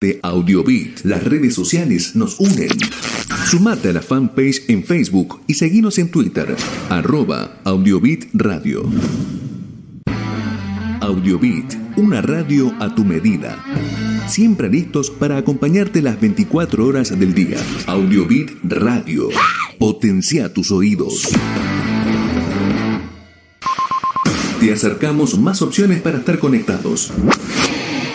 de Audiobit. Las redes sociales nos unen. Sumate a la fanpage en Facebook y seguimos en Twitter, arroba Audiobit Radio. Audiobit, una radio a tu medida. Siempre listos para acompañarte las 24 horas del día. Audiobit Radio. Potencia tus oídos. Te acercamos más opciones para estar conectados.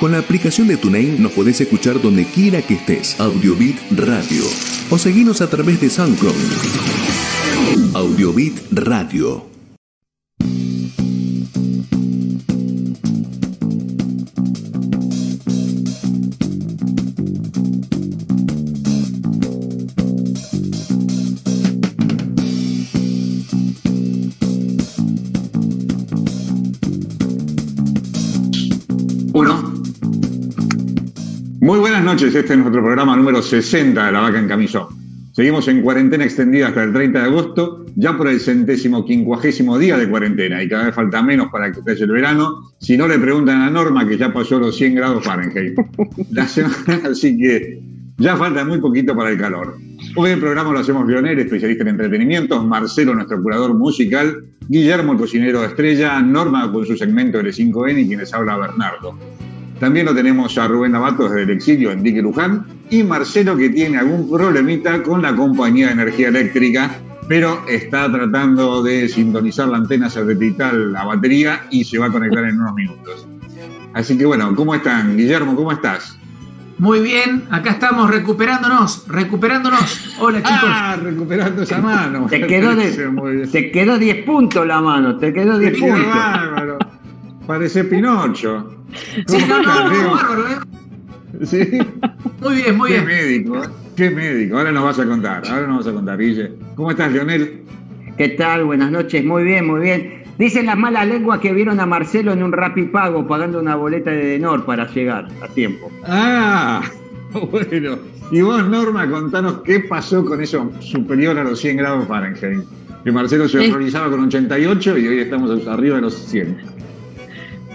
Con la aplicación de TuneIn nos podés escuchar donde quiera que estés. Audiobit Radio. O seguinos a través de SoundCloud. Audiobit Radio. Muy buenas noches, este es nuestro programa número 60 de La Vaca en Camisón. Seguimos en cuarentena extendida hasta el 30 de agosto, ya por el centésimo quincuagésimo día de cuarentena y cada vez falta menos para que esté el verano. Si no le preguntan a Norma que ya pasó los 100 grados Fahrenheit. La semana, así que ya falta muy poquito para el calor. Hoy el programa lo hacemos Leonel, especialista en entretenimiento, Marcelo, nuestro curador musical, Guillermo, el cocinero de estrella, Norma con su segmento L5N y quienes habla Bernardo. También lo tenemos a Rubén Navato desde el exilio en Dique Luján y Marcelo que tiene algún problemita con la compañía de energía eléctrica, pero está tratando de sintonizar la antena satelital, la batería y se va a conectar en unos minutos. Así que bueno, ¿cómo están? Guillermo, ¿cómo estás? Muy bien, acá estamos recuperándonos, recuperándonos. Hola chicos. Ah, recuperando esa mano. Te quedó, de, te quedó 10 puntos la mano, te quedó 10 puntos. Bárbaro. Parece Pinocho. Sí, no, no, no, bárbaro, ¿eh? ¿Sí? Muy bien, muy Qué bien. médico, ¿eh? qué médico. Ahora nos vas a contar, ahora nos vas a contar, Guille. ¿Cómo estás, Leonel? ¿Qué tal? Buenas noches, muy bien, muy bien. Dicen las malas lenguas que vieron a Marcelo en un rapipago pagando una boleta de Denor para llegar a tiempo. Ah, bueno. Y vos, Norma, contanos qué pasó con eso superior a los 100 grados Fahrenheit. Que Marcelo se horrorizaba con 88 y hoy estamos arriba de los 100.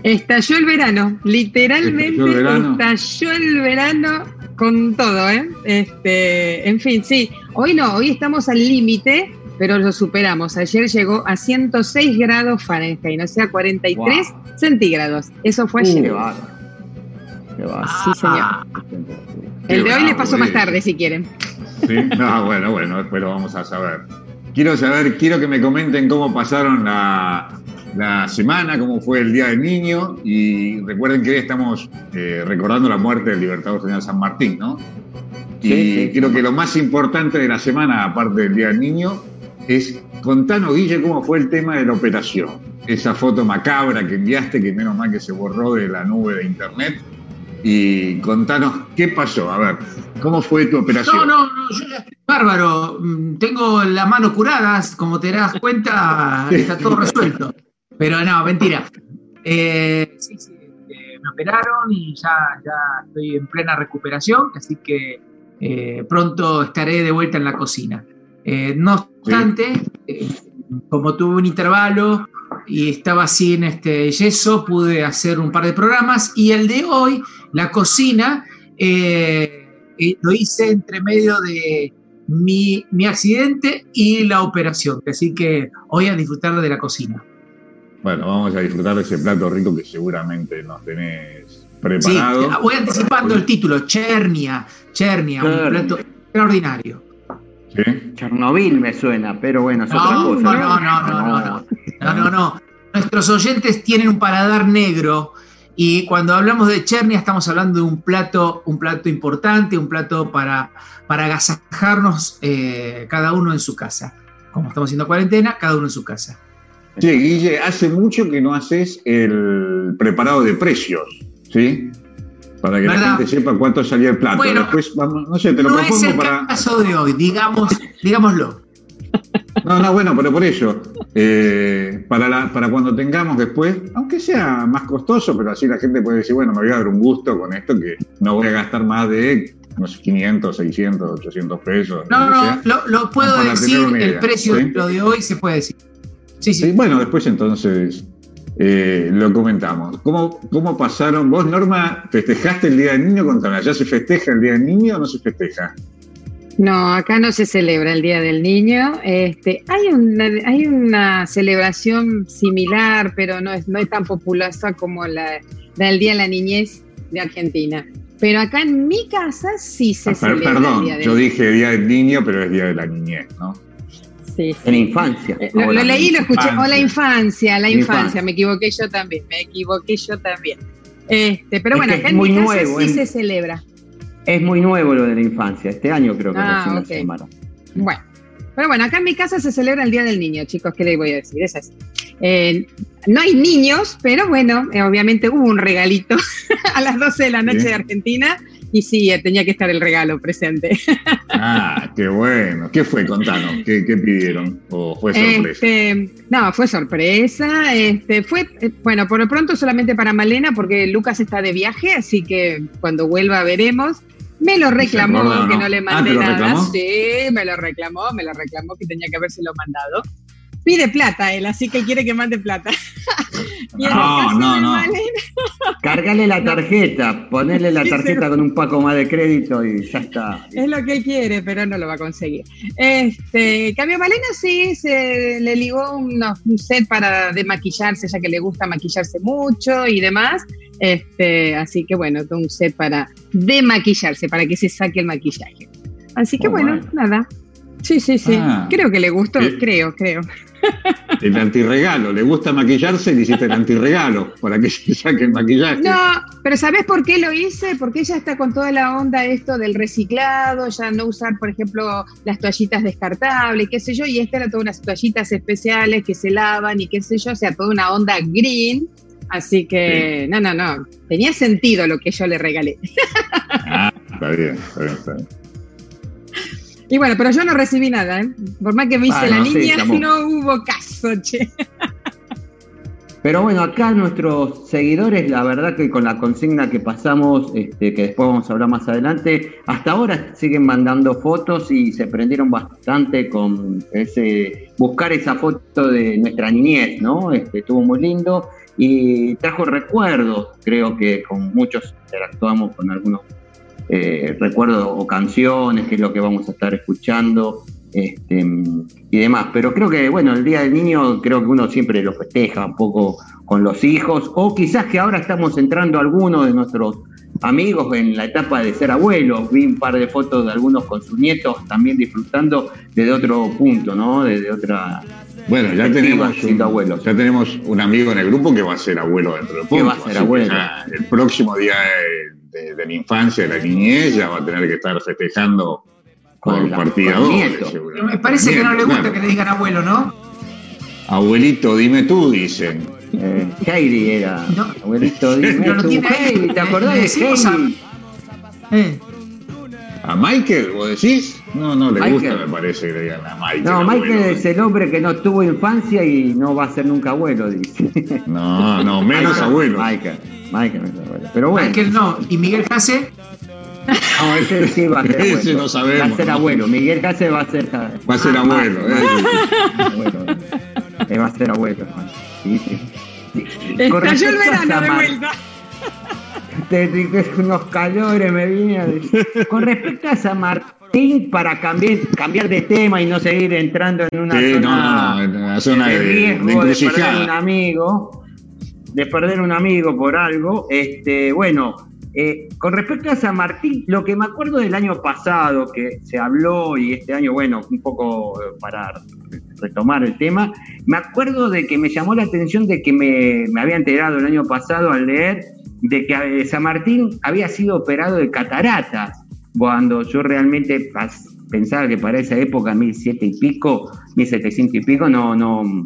Estalló el verano, literalmente Estalló el verano. estalló el verano con todo, ¿eh? Este, en fin, sí. Hoy no, hoy estamos al límite, pero lo superamos. Ayer llegó a 106 grados Fahrenheit, o sea, 43 centígrados. Eso fue Uh, ayer. Qué bárbaro. Qué bárbaro. Sí, señor. El de hoy les bravo, pasó más tarde, si quieren. ¿Sí? No, bueno, bueno, después lo vamos a saber. Quiero saber, quiero que me comenten cómo pasaron la, la semana, cómo fue el Día del Niño y recuerden que hoy estamos eh, recordando la muerte del Libertador General San Martín, ¿no? Y Sí, sí. creo que lo más importante de la semana, aparte del Día del Niño, es contanos, Guille, cómo fue el tema de la operación. Esa foto macabra que enviaste, que menos mal que se borró de la nube de internet. Y contanos qué pasó. A ver, ¿cómo fue tu operación? No, no, no, yo ya estoy bárbaro. Mm, Tengo las manos curadas, como te das cuenta, está todo resuelto. Pero no, mentira. Eh, sí, sí, eh, me operaron y ya, ya estoy en plena recuperación, así que eh, pronto estaré de vuelta en la cocina. No obstante, como tuve un intervalo y estaba sin este yeso, pude hacer un par de programas y el de hoy, la cocina, lo hice entre medio de mi, mi accidente y la operación. Así que hoy a disfrutar de la cocina. Bueno, vamos a disfrutar de ese plato rico que seguramente nos tenés Sí, preparado. voy anticipando el título, Chernia, Chernia, un plato extraordinario. ¿Sí? Chernobyl me suena, pero bueno, es otra No, cosa. no, no, no, no, no, no. No, no, no. Nuestros oyentes tienen un paladar negro y cuando hablamos de Chernia estamos hablando de un plato, un plato importante, un plato para, para agasajarnos eh, cada uno en su casa. Como estamos haciendo cuarentena, cada uno en su casa. Che, Guille, hace mucho que no haces el preparado de precios, ¿sí? Para que la gente sepa cuánto salía el plato. Bueno, Después, vamos, no sé, te lo No es propongo el para. caso de hoy, digamos, digámoslo. No, no, bueno, pero por eso, eh, para, la, para cuando tengamos después, aunque sea más costoso, pero así la gente puede decir, bueno, me voy a dar un gusto con esto, que no voy a gastar más de, no sé, 500, 600, 800 pesos. No, no, lo, lo puedo decir, el precio ¿sí? lo de hoy se puede decir. Sí, sí. Bueno, después entonces eh, lo comentamos. ¿Cómo, ¿Cómo pasaron? ¿Vos, Norma, festejaste el Día del Niño? Contame, ¿ya se festeja el Día del Niño o no se festeja? No, acá no se celebra el Día del Niño. Este, hay una, hay una celebración similar, pero no es, no es tan populosa como la, del Día de la Niñez de Argentina. Pero acá en mi casa sí se Ah, celebra perdón, el Día del yo dije Día del Niño, pero es Día de la Niñez, ¿no? Sí, sí. En la infancia. Eh, Lo, lo leí y lo escuché. infancia. O la infancia, la infancia. infancia. Me equivoqué yo también. Me equivoqué yo también. Este, pero Es bueno, que acá es en muy mi casa nuevo, sí es- se celebra. Es muy nuevo lo de la infancia. Este año creo que Ah, recién lo ok. llamaron. Bueno, pero bueno, acá en mi casa se celebra el Día del Niño, chicos, ¿qué les voy a decir? Es así. Eh, no hay niños, pero bueno, eh, obviamente hubo un regalito a las 12 de la noche Bien. de Argentina y sí, eh, tenía que estar el regalo presente. Ah, qué bueno. ¿Qué fue? Contanos. ¿Qué, qué pidieron? ¿O fue sorpresa? Este, no, fue sorpresa. Este, fue, eh, bueno, por lo pronto solamente para Malena, porque Lucas está de viaje, así que cuando vuelva veremos. Me lo reclamó que no? le Ah, mandé ¿te lo nada. Sí, me lo reclamó, me lo reclamó que tenía que habérselo mandado. Pide plata él, así que quiere que mande plata. Y en el No, caso no, de no. Cargale la tarjeta, ponerle la tarjeta con un paco más de crédito y ya está. Es lo que él quiere, pero no lo va a conseguir. Este, cambio Malena sí, se le ligó unos- un set para de maquillarse, ya que le gusta maquillarse mucho y demás. Este, así que bueno, todo un set para demaquillarse, para que se saque el maquillaje. Así que Oh, bueno, bueno. nada. Sí, sí, sí. Ah. creo que le gustó, Eh. creo, creo. El antirregalo. ¿Le gusta maquillarse? Le hiciste el antirregalo para que se saque el maquillaje. No, pero ¿sabes por qué lo hice? Porque ella está con toda la onda esto del reciclado, ya no usar, por ejemplo, las toallitas descartables, qué sé yo, y esta era todas unas toallitas especiales que se lavan y qué sé yo, o sea, toda una onda green. Así que, no, no, no, tenía sentido lo que yo le regalé. Ah, está bien, está bien, está bien. Y bueno, pero yo no recibí nada, ¿eh? Por más que me hice Ah, la no, sí, niña, estamos- no hubo caso, che. Pero bueno, acá nuestros seguidores, la verdad que con la consigna que pasamos, este, que después vamos a hablar más adelante, hasta ahora siguen mandando fotos y se prendieron bastante con ese buscar esa foto de nuestra niñez, ¿no? Este, estuvo muy lindo y trajo recuerdos, creo que con muchos interactuamos con algunos eh, recuerdos o canciones, que es lo que vamos a estar escuchando este, y demás. Pero creo que, bueno, el Día del Niño, creo que uno siempre lo festeja un poco con los hijos, o quizás que ahora estamos entrando algunos de nuestros amigos en la etapa de ser abuelos. Vi un par de fotos de algunos con sus nietos también disfrutando desde otro punto, ¿no? Desde otra. Bueno, ya tenemos, un, abuelos. ya tenemos un amigo en el grupo que va a ser abuelo dentro de poco. Que va a ser abuelo. el próximo día de, de- la infancia, de la niñez, ya va a tener que estar festejando Con por partida. Me parece que no le gusta Claro. que le digan abuelo, ¿no? Abuelito, dime tú, dicen. Eh, Heidi era. No. Abuelito, dime No lo tú, tiene ahí. Heidi, ¿te acordás de decimos a- Heidi? Eh, ¿A Michael, vos decís? No, no le Michael. gusta, me parece que le digan a Michael. No, Michael abuelo. es el hombre que no tuvo infancia y no va a ser nunca abuelo, dice. No, no, menos abuelo. Michael, Michael no es abuelo. Pero bueno, Michael no. ¿Y Miguel Jase? no, ese sí va a ser abuelo. Ese no sabemos, Va a ser ¿no? abuelo. Miguel Case va a ser. Va a ser Ah, abuelo, va- abuelo. Va a ser abuelo. Sí, sí. Estalló el verano de vuelta. te dije unos calores me vine a decir. Con respecto a San Martín, para cambiar, cambiar de tema y no seguir entrando en una Sí, zona, no, no, la zona de de, riesgo de de, perder un amigo, de perder un amigo por algo, este, bueno, eh, con respecto a San Martín, lo que me acuerdo del año pasado que se habló y este año, bueno, un poco eh, para retomar el tema, me acuerdo de que me llamó la atención de que me, me había enterado el año pasado al leer de que eh, San Martín había sido operado de cataratas, cuando yo realmente pensaba que para esa época, 1700 y pico, 1700 y pico, no, no,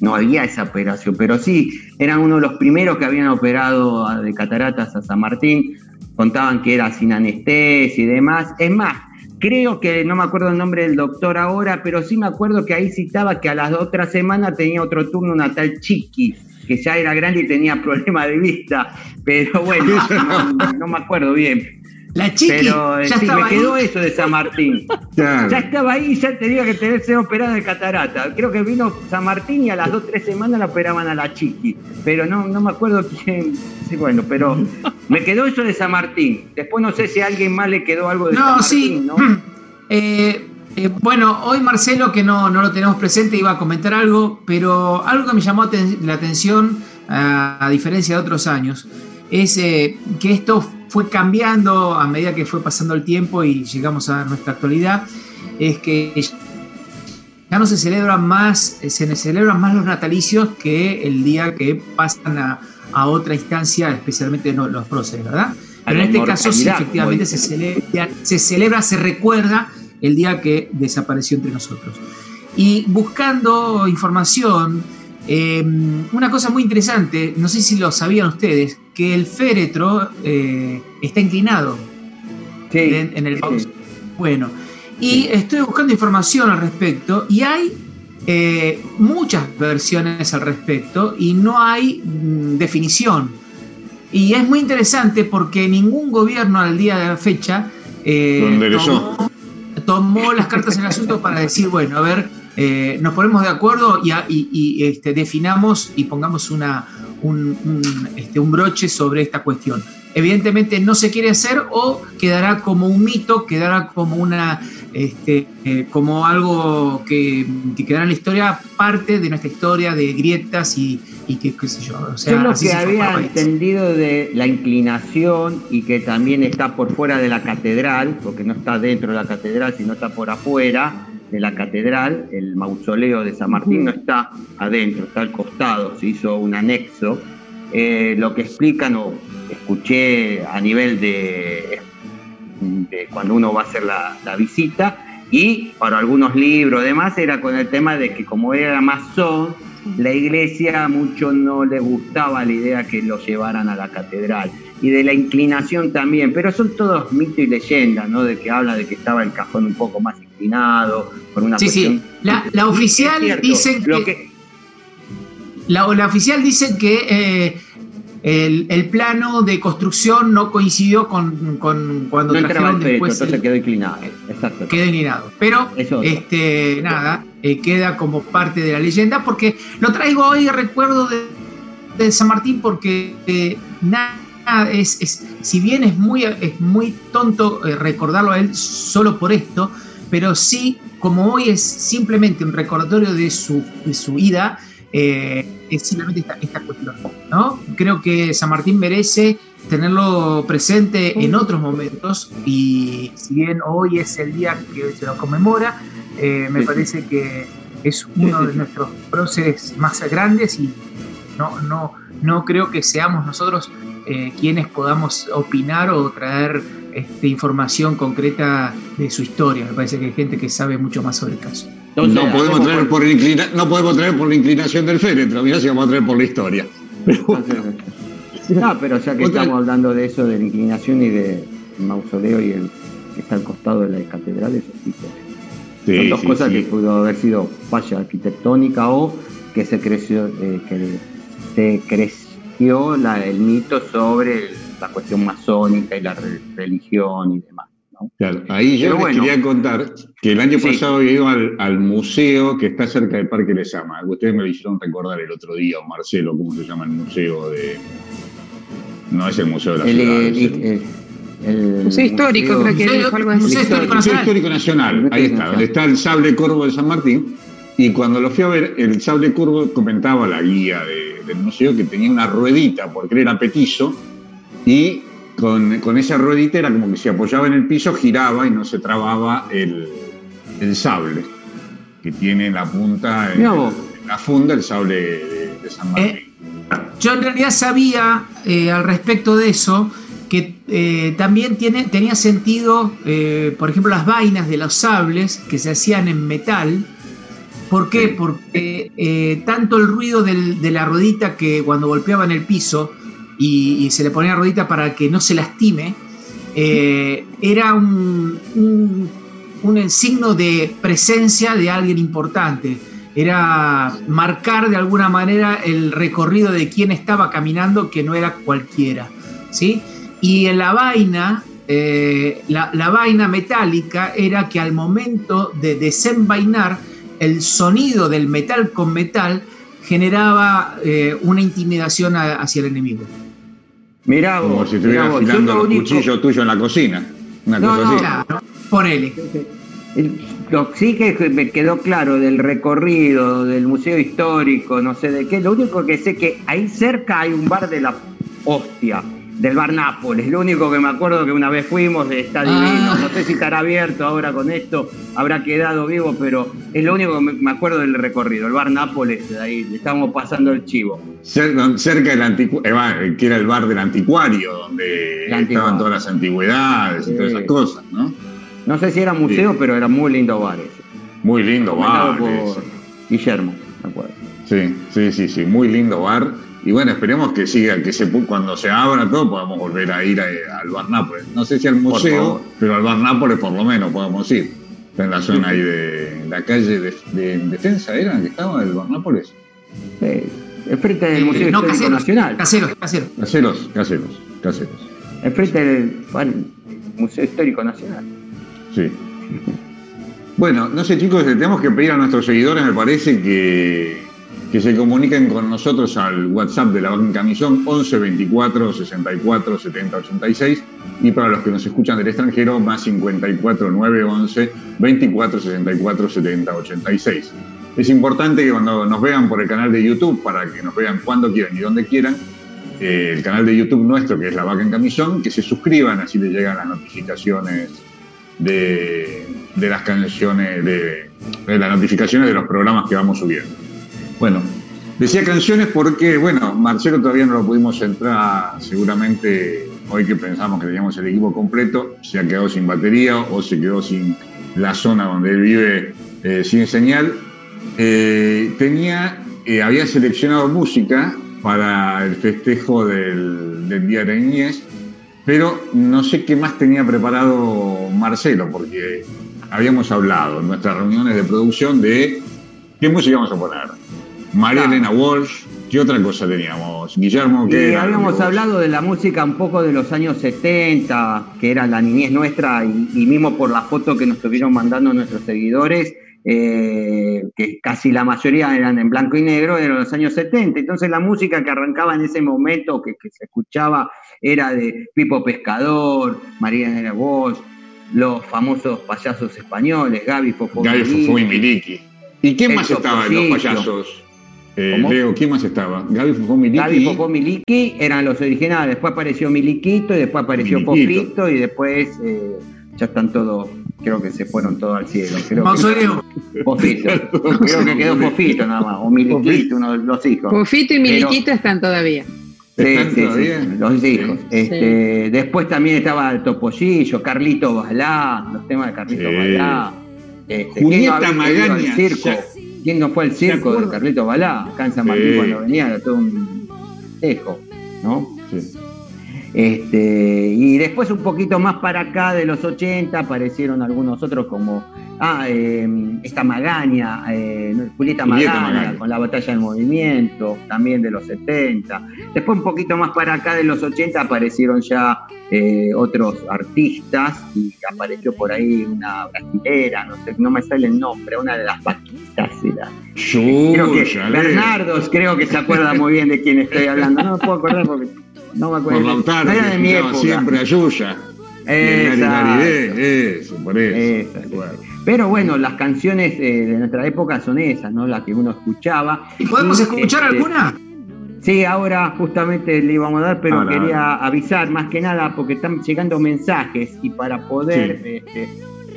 no había esa operación, pero sí, eran uno de los primeros que habían operado de cataratas a San Martín, contaban que era sin anestesia y demás. Es más, creo que no me acuerdo el nombre del doctor ahora, pero sí me acuerdo que ahí citaba que a las otras semanas tenía otro turno una tal Chiqui, que ya era grande y tenía problemas de vista, pero bueno, no, no me acuerdo bien. La chiqui Pero eh, ya sí, estaba me quedó ahí. eso de San Martín. Claro. Ya estaba ahí, ya tenía que tener ser operada de catarata. Creo que vino San Martín y a las dos tres semanas la operaban a la chiqui. Pero no, no me acuerdo quién. Sí, bueno, pero me quedó eso de San Martín. Después no sé si a alguien más le quedó algo de San Martín, sí. ¿no? Eh, eh, bueno, hoy Marcelo, que no, no lo tenemos presente, iba a comentar algo, pero algo que me llamó la atención, a, a diferencia de otros años, es eh, que esto fue cambiando a medida que fue pasando el tiempo y llegamos a nuestra actualidad, es que ya no se celebran más, eh, se celebran más los natalicios que el día que pasan a, a otra instancia, especialmente los próceres, ¿verdad? Pero en este caso sí, efectivamente, se celebra, se celebra, se recuerda el día que desapareció entre nosotros. Y buscando información, eh, una cosa muy interesante, no sé si lo sabían ustedes, que el féretro eh, está inclinado Sí, en, en el sí. Bueno, y estoy buscando información al respecto y hay eh, muchas versiones al respecto y no hay mm, definición. Y es muy interesante porque ningún gobierno al día de la fecha eh, tomó las cartas en el asunto para decir, bueno, a ver, eh, nos ponemos de acuerdo y, y- y, este, definamos y pongamos una, un, un, este, un broche sobre esta cuestión. Evidentemente no se quiere hacer o quedará como un mito, quedará como una este, eh, como algo que, que quedará en la historia, parte de nuestra historia de grietas y, y que, qué sé yo. O sea, Yo lo que había entendido de la inclinación y que también está por fuera de la catedral, porque no está dentro de la catedral, sino está por afuera de la catedral, el mausoleo de San Martín no está adentro, está al costado, se hizo un anexo. Eh, lo que explican o escuché a nivel de, de cuando uno va a hacer la, la visita y para algunos libros demás era con el tema de que como era masón, la iglesia mucho no le gustaba la idea que lo llevaran a la catedral y de la inclinación también, pero son todos mitos y leyendas, ¿no? De que habla de que estaba el cajón un poco más inclinado por una Sí, sí. La, la oficial dicen lo que, que la, la oficial dicen que eh, el, el plano de construcción no coincidió con, con cuando no el trajeron pecho, después entonces el- quedó inclinado. Exacto. queda inclinado. Pero, Eso. este, nada, eh, queda como parte de la leyenda, porque lo traigo hoy recuerdo de, de San Martín, porque eh, nada, es, es- si bien es muy, es muy tonto recordarlo a él solo por esto, pero sí, como hoy es simplemente un recordatorio de su, de su ida, eh, es simplemente esta, esta cuestión, ¿no? Creo que San Martín merece tenerlo presente en otros momentos y si bien hoy es el día que se lo conmemora, eh, me Sí, parece que es uno de nuestros próceres más grandes y no, no, no creo que seamos nosotros eh, quienes podamos opinar o traer este, información concreta de su historia. Me parece que hay gente que sabe mucho más sobre el caso. Entonces, no, podemos traer por inclina- no podemos traer por la inclinación del féretro, mirá si vamos a traer por la historia. Pero No, pero ya que Otra- estamos hablando de eso, de la inclinación y del mausoleo y el que está al costado de la catedral, eso sí. sí, Son dos sí, cosas sí. que pudo haber sido falla arquitectónica o que se creció, eh, que se creció la- el mito sobre el- la cuestión masónica y la re- religión y demás. ¿no? Claro, ahí yo Pero les bueno. quería contar que el año Sí. pasado había ido al, al museo que está cerca del Parque Lesama. Ustedes me lo hicieron recordar el otro día, o Marcelo, ¿cómo se llama el museo de...? No es el museo de la El, ciudad. el- es el- el- el Museo histórico, museo- creo que Museo- dijo algo Museo así. Histórico Museo Nacional. Histórico Nacional, ahí está, donde está el sable corvo de San Martín. Y cuando lo fui a ver, el sable corvo comentaba la guía de- del museo que tenía una ruedita, porque él era petizo, y con, con esa ruedita era como que se apoyaba en el piso, giraba y no se trababa el, el sable, que tiene en la punta, en, en la funda, el sable de, de San Martín. Eh, Yo en realidad sabía eh, al respecto de eso que eh, también tiene, tenía sentido, por ejemplo, las vainas de los sables que se hacían en metal. ¿Por qué? Sí. Porque tanto el ruido del- de la ruedita que cuando golpeaban el piso y, se le ponía ruedita para que no se lastime, eh, era un, un, un signo de presencia de alguien importante era marcar de alguna manera el recorrido de quien estaba caminando, que no era cualquiera, ¿sí? Y en la vaina eh, la, la vaina metálica era que al momento de desenvainar, el sonido del metal con metal generaba eh, una intimidación hacia el enemigo. Mirá Como vos, si mirá estuvieras vos, afilando lo los único- cuchillos tuyos en la cocina. Una No, cosa no, así. Ponele. El- Lo sí que me quedó claro del recorrido, del museo histórico, no sé de qué, lo único que sé que ahí cerca hay un bar de la hostia, del bar Nápoles, lo único que me acuerdo que una vez fuimos, está divino, Ah. no sé si estará abierto ahora con esto, habrá quedado vivo, pero es lo único que me- acuerdo del recorrido, el bar Nápoles, ahí le estábamos pasando el chivo. Cer- cerca del anticuario, que era el bar del anticuario, donde anticuario. estaban todas las antigüedades y todas esas cosas, ¿no? No sé si era museo, Sí. pero era muy lindo bar ese. Muy lindo bar. por. Guillermo, me acuerdo. Sí, sí, sí, sí, muy lindo bar. Y bueno, esperemos que siga, que se, pu- cuando se abra todo podamos volver a ir a- al bar Nápoles. No sé si al museo, pero al bar Nápoles por lo menos podemos ir. Está en la zona ahí de la calle de, de Defensa, ¿era que estaba el bar Nápoles? Sí, enfrente del Eh, Museo no, Histórico caseros, Nacional. caseros, caseros. Caseros, caseros, caseros. Enfrente del bueno, Museo Histórico Nacional. Sí. Bueno, no sé chicos, tenemos que pedir a nuestros seguidores, me parece, que, que se comuniquen con nosotros al WhatsApp de la Banca Camisón 11 24 64 70 86 y para los que nos escuchan del extranjero más 54 9 11 24 64 70 86. Es importante que cuando nos vean por el canal de YouTube, para que nos vean cuando quieran y donde quieran, eh, el canal de YouTube nuestro, que es La Vaca en Camisón, que se suscriban, así les llegan las notificaciones de, de las canciones, de las notificaciones de los programas que vamos subiendo. Bueno, decía canciones porque, bueno, Marcelo todavía no lo pudimos entrar, seguramente hoy que pensamos que teníamos el equipo completo, se ha quedado sin batería o se quedó sin la zona donde él vive eh, sin señal. Eh, tenía, eh, había seleccionado música para el festejo del, Día de la Niñez, pero no sé qué más tenía preparado Marcelo, porque habíamos hablado en nuestras reuniones de producción de qué música vamos a poner. María Claro. Elena Walsh, ¿qué otra cosa teníamos? Guillermo, ¿qué era? habíamos hablado de la música un poco de los años 70, que era la niñez nuestra, y, y mismo por la foto que nos estuvieron mandando nuestros seguidores, eh, que casi la mayoría eran en blanco y negro, eran los años 70. Entonces la música que arrancaba en ese momento, que, que se escuchaba, era de Pipo Pescador, María Elena Bosch, los famosos payasos españoles, Gaby Fofo Gaby. Fofó y Miliki. ¿Y quién más estaba en los payasos? Eh, ¿Cómo? Leo, ¿quién más estaba? Gaby Fofó Miliki. Gaby, Fofó, Miliki eran los originales. Después apareció Miliquito y después apareció. Fofito y después eh, ya están todos, creo que se fueron todos al cielo. Creo que, Mausoleo. Fofito. Creo que quedó Fofito nada más, o Miliquito, uno de los hijos. Pufito y Pero- Miliquito están todavía. Sí, ¿Están sí, los hijos. Sí. Este, Después también estaba el Topollillo, Carlito Balá, los temas de Carlito Sí. Balá. Este, Julieta ¿quién no había ido al Magaña, circo? ¿Quién no fue al circo de? Carlito Balá? Acá en San Martín Sí. cuando venía era todo un tejo, ¿no? Sí. Este, y después un poquito más para acá de los 80 aparecieron algunos otros como ah, eh, esta Magaña, eh, Julieta Magaña, Magaña. con la batalla del movimiento, también de los 70. Después un poquito más para acá de los 80 aparecieron ya eh, otros artistas y apareció por ahí una brasilera, no sé, no me sale el nombre, una de las paquitas era. Creo que Yuya, Leo. Bernardos creo que se acuerda muy bien de quién estoy hablando. No me puedo acordar porque no me acuerdo. Por Lautaro, No era que de mi época. siempre a Yuya. Eso, por eso. Pero bueno, las canciones eh, de nuestra época son esas, ¿no? Las que uno escuchaba. ¿Y podemos Y, escuchar este, alguna? Sí, ahora justamente le íbamos a dar, pero Ahora, quería avisar más que nada porque están llegando mensajes y para poder, Sí. este,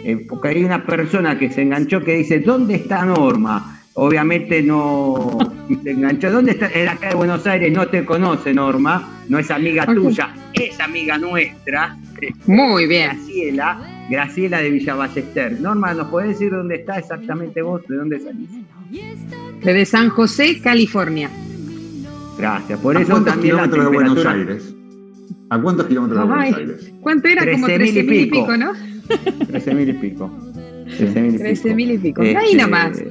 eh, porque hay una persona que se enganchó que dice, ¿dónde está Norma? Obviamente no se enganchó. ¿Dónde está? En acá de Buenos Aires no te conoce Norma, no es amiga tuya, es amiga nuestra, Muy bien. Graciela, Graciela de Villa Ballester. Norma, ¿nos podés decir dónde está exactamente vos? ¿De dónde salís? Desde San José, California. Gracias. Por ¿A eso cuántos también la kilómetros de Buenos temperatura... Aires? ¿A cuántos kilómetros de Buenos. Aires? ¿Cuánto era? Como 13.000 y 13 mil y pico. pico, ¿no? 13 mil y pico. 13 mil y pico. 13 mil y pico. Ahí Este, nomás.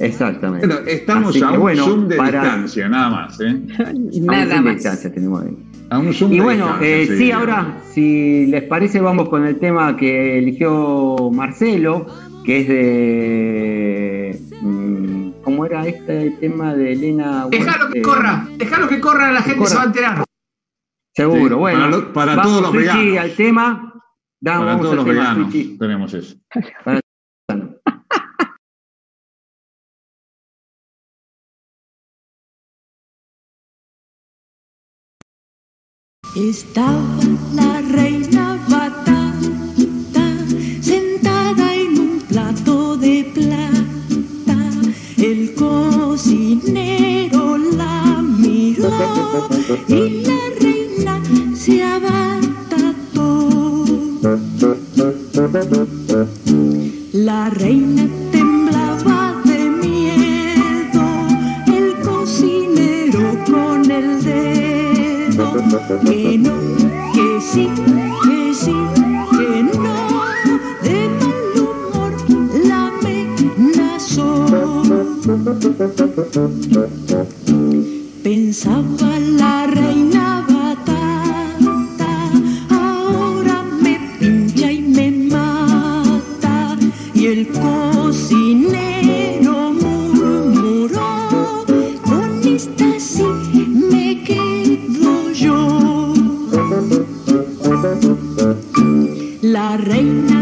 Exactamente. Bueno, estamos Así a que, un bueno, zoom de para- distancia, nada más. ¿eh? A un Nada de más. distancia tenemos ahí. A un Zoom Y de bueno, distancia, eh, sí, ahora, si les parece, vamos con el tema que eligió Marcelo, que es de. mm, ¿Cómo era este tema de Elena? Dejalo que corra, dejalo que corra, la gente corra. se va a enterar. Seguro, Sí, bueno. para para vamos, todos los veganos. al tema. Da, Para todos los veganos tenemos eso. Estaba la reina batata sentada en un plato de plata. El cocinero la miró y la reina se abatató. La reina Que no, que sí, que sí, que no, de mal humor la amenazó. Pensaba la reina batata, ahora me pincha y me mata. Y el La reina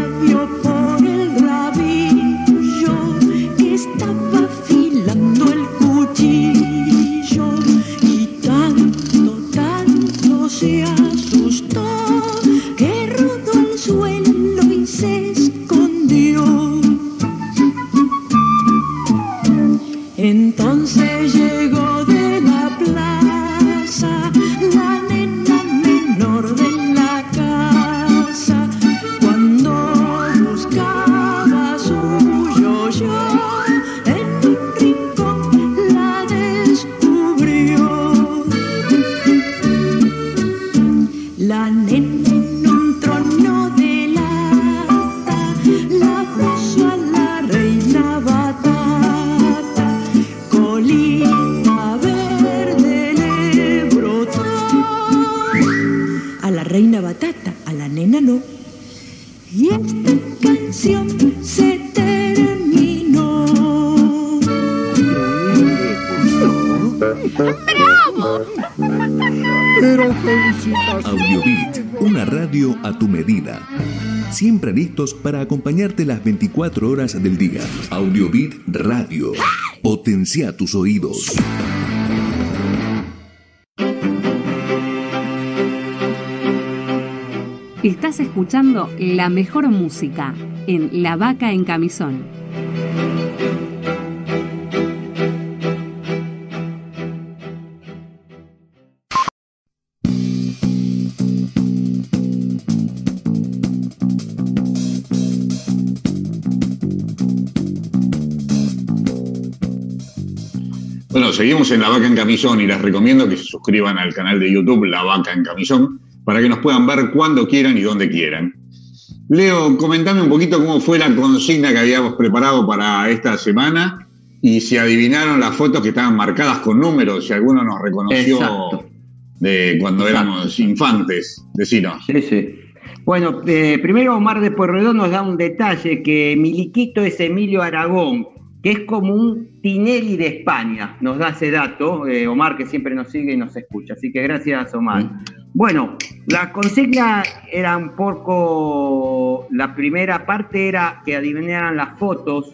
acompañarte las 24 horas del día. Audiobit Radio. Potencia tus oídos. Estás escuchando la mejor música en La Vaca en Camisón. Seguimos en La Vaca en Camisón y les recomiendo que se suscriban al canal de YouTube La Vaca en Camisón para que nos puedan ver cuando quieran y donde quieran. Leo, comentame un poquito cómo fue la consigna que habíamos preparado para esta semana y si adivinaron las fotos que estaban marcadas con números, si alguno nos reconoció Exacto. de cuando éramos infantes. Decinos. Sí, sí. Bueno, eh, primero Omar de Pueyrredón nos da un detalle que Miliquito es Emilio Aragón, que es como un Tinelli de España. Nos da ese dato, eh, Omar que siempre nos sigue y nos escucha. Así que gracias, Omar. Bueno, la consigna era un poco, la primera parte era que adivinaran las fotos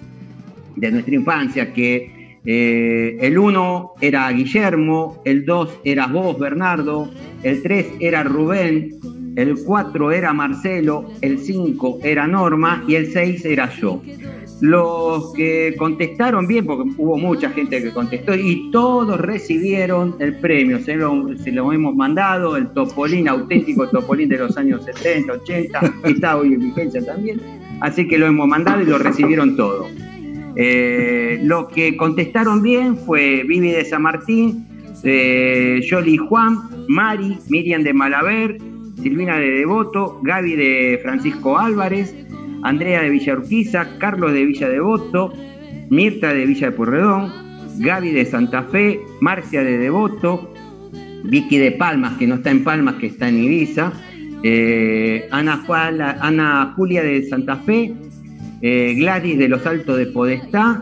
de nuestra infancia, que eh, el 1 era Guillermo, el 2 era vos, Bernardo, el 3 era Rubén, el 4 era Marcelo, el 5 era Norma y el 6 era yo. Los que contestaron bien, porque hubo mucha gente que contestó y todos recibieron el premio, se lo, se lo hemos mandado, el Topolín, auténtico Topolín de los años 70, 80, que está hoy en vigencia también, así que lo hemos mandado y lo recibieron todo. Eh, los que contestaron bien fue Vivi de San Martín, eh, Yoli Juan, Mari, Miriam de Malaver, Silvina de Devoto, Gaby de Francisco Álvarez, Andrea de Villa Urquiza, Carlos de Villa Devoto, Mirta de Villa de Porredón, Gaby de Santa Fe, Marcia de Devoto, Vicky de Palmas, que no está en Palmas, que está en Ibiza, eh, Ana, Ana Julia de Santa Fe, eh, Gladys de Los Altos de Podestá,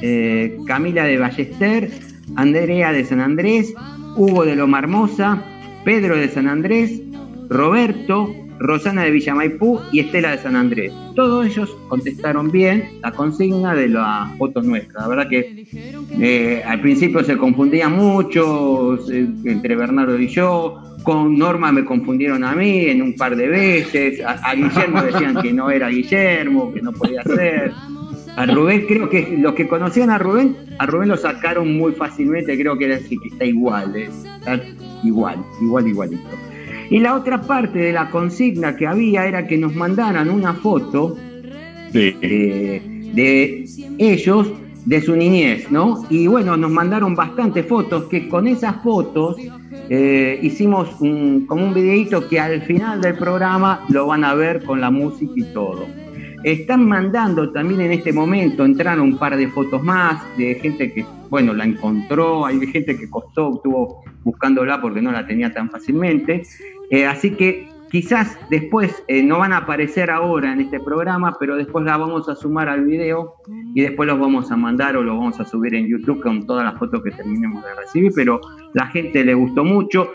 eh, Camila de Ballester, Andrea de San Andrés, Hugo de Loma Hermosa, Pedro de San Andrés, Roberto, Rosana de Villamaipú y Estela de San Andrés. Todos ellos contestaron bien la consigna de las fotos nuestras. La verdad que eh, al principio se confundían mucho entre Bernardo y yo. Con Norma me confundieron a mí en un par de veces. A, Guillermo decían que no era Guillermo, que no podía ser. A Rubén, creo que los que conocían a Rubén, a Rubén lo sacaron muy fácilmente. Creo que era así, que está igual, eh, igual, igual, igualito. Y la otra parte de la consigna que había era que nos mandaran una foto Sí. eh, de ellos, de su niñez, ¿no? Y bueno, nos mandaron bastantes fotos, que con esas fotos eh, hicimos un- como un videito que al final del programa lo van a ver con la música y todo. Están mandando también en este momento, entraron un par de fotos más de gente que, bueno, la encontró, hay gente que costó, estuvo buscándola porque no la tenía tan fácilmente. Eh, así que quizás después eh, no van a aparecer ahora en este programa, pero después la vamos a sumar al video y después los vamos a mandar o los vamos a subir en YouTube con todas las fotos que terminemos de recibir, pero la gente le gustó mucho.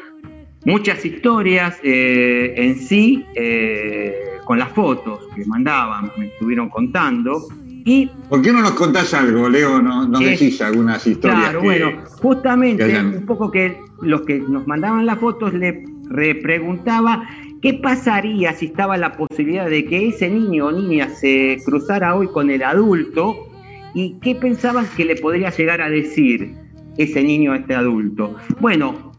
Muchas historias eh, en sí eh, con las fotos que mandaban, me estuvieron contando. Y ¿Por qué no nos contás algo, Leo? ¿No, Eh, decís algunas historias? Claro, que- bueno, justamente que hayan- un poco que los que nos mandaban las fotos le preguntaba qué pasaría si estaba la posibilidad de que ese niño o niña se cruzara hoy con el adulto y qué pensaban que le podría llegar a decir ese niño a este adulto. Bueno,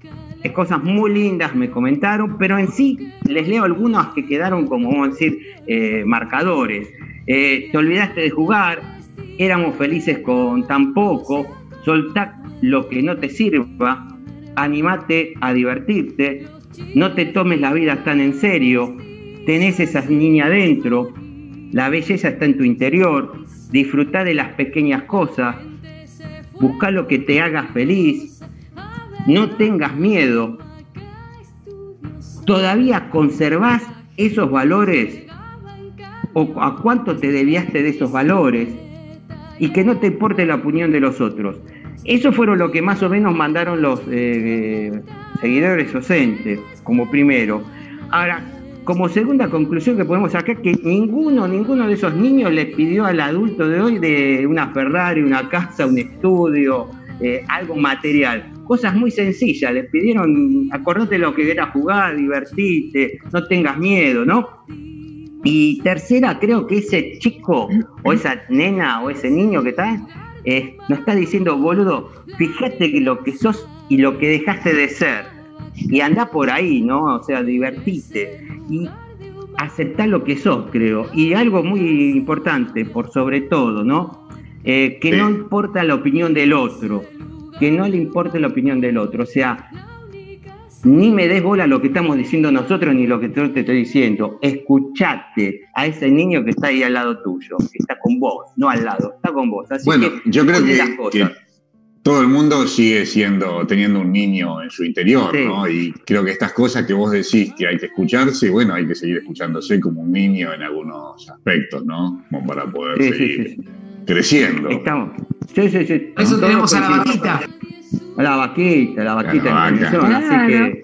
es cosas muy lindas me comentaron, pero en sí les leo algunas que quedaron como, vamos a decir, eh, marcadores. Eh, te olvidaste de jugar, éramos felices con tan poco, soltá lo que no te sirva, animate a divertirte, no te tomes la vida tan en serio, tenés esa niña adentro, la belleza está en tu interior, disfrutá de las pequeñas cosas, busca lo que te haga feliz, no tengas miedo, todavía conservás esos valores o a cuánto te deviaste de esos valores y que no te importe la opinión de los otros. Eso fueron lo que más o menos mandaron los eh, seguidores docentes, como primero. Ahora, como segunda conclusión que podemos sacar, que ninguno, ninguno de esos niños le pidió al adulto de hoy de una Ferrari, una casa, un estudio, eh, algo material. Cosas muy sencillas, le pidieron, acordate lo que era jugar, divertirte, no tengas miedo, ¿no? Y tercera, creo que ese chico o esa nena o ese niño que está, eh, nos está diciendo, boludo, fíjate que lo que sos y lo que dejaste de ser. Y anda por ahí, ¿no? O sea, divertite. Y aceptar lo que sos, creo. Y algo muy importante, por sobre todo, ¿no? Eh, que Sí. no importa la opinión del otro. Que no le importe la opinión del otro. O sea, ni me des bola lo que estamos diciendo nosotros ni lo que yo te estoy diciendo. Escuchate a ese niño que está ahí al lado tuyo, que está con vos, no al lado, está con vos. Así Bueno, que yo creo que, las cosas. que todo el mundo sigue siendo, teniendo un niño en su interior, Sí. ¿no? Y creo que estas cosas que vos decís que hay que escucharse, bueno, hay que seguir escuchándose como un niño en algunos aspectos, ¿no? Como para poder Sí, seguir sí, sí. creciendo. Estamos. Sí, sí, sí. Eso Todos tenemos a la vaquita. A la vaquita, la vaquita La en así que.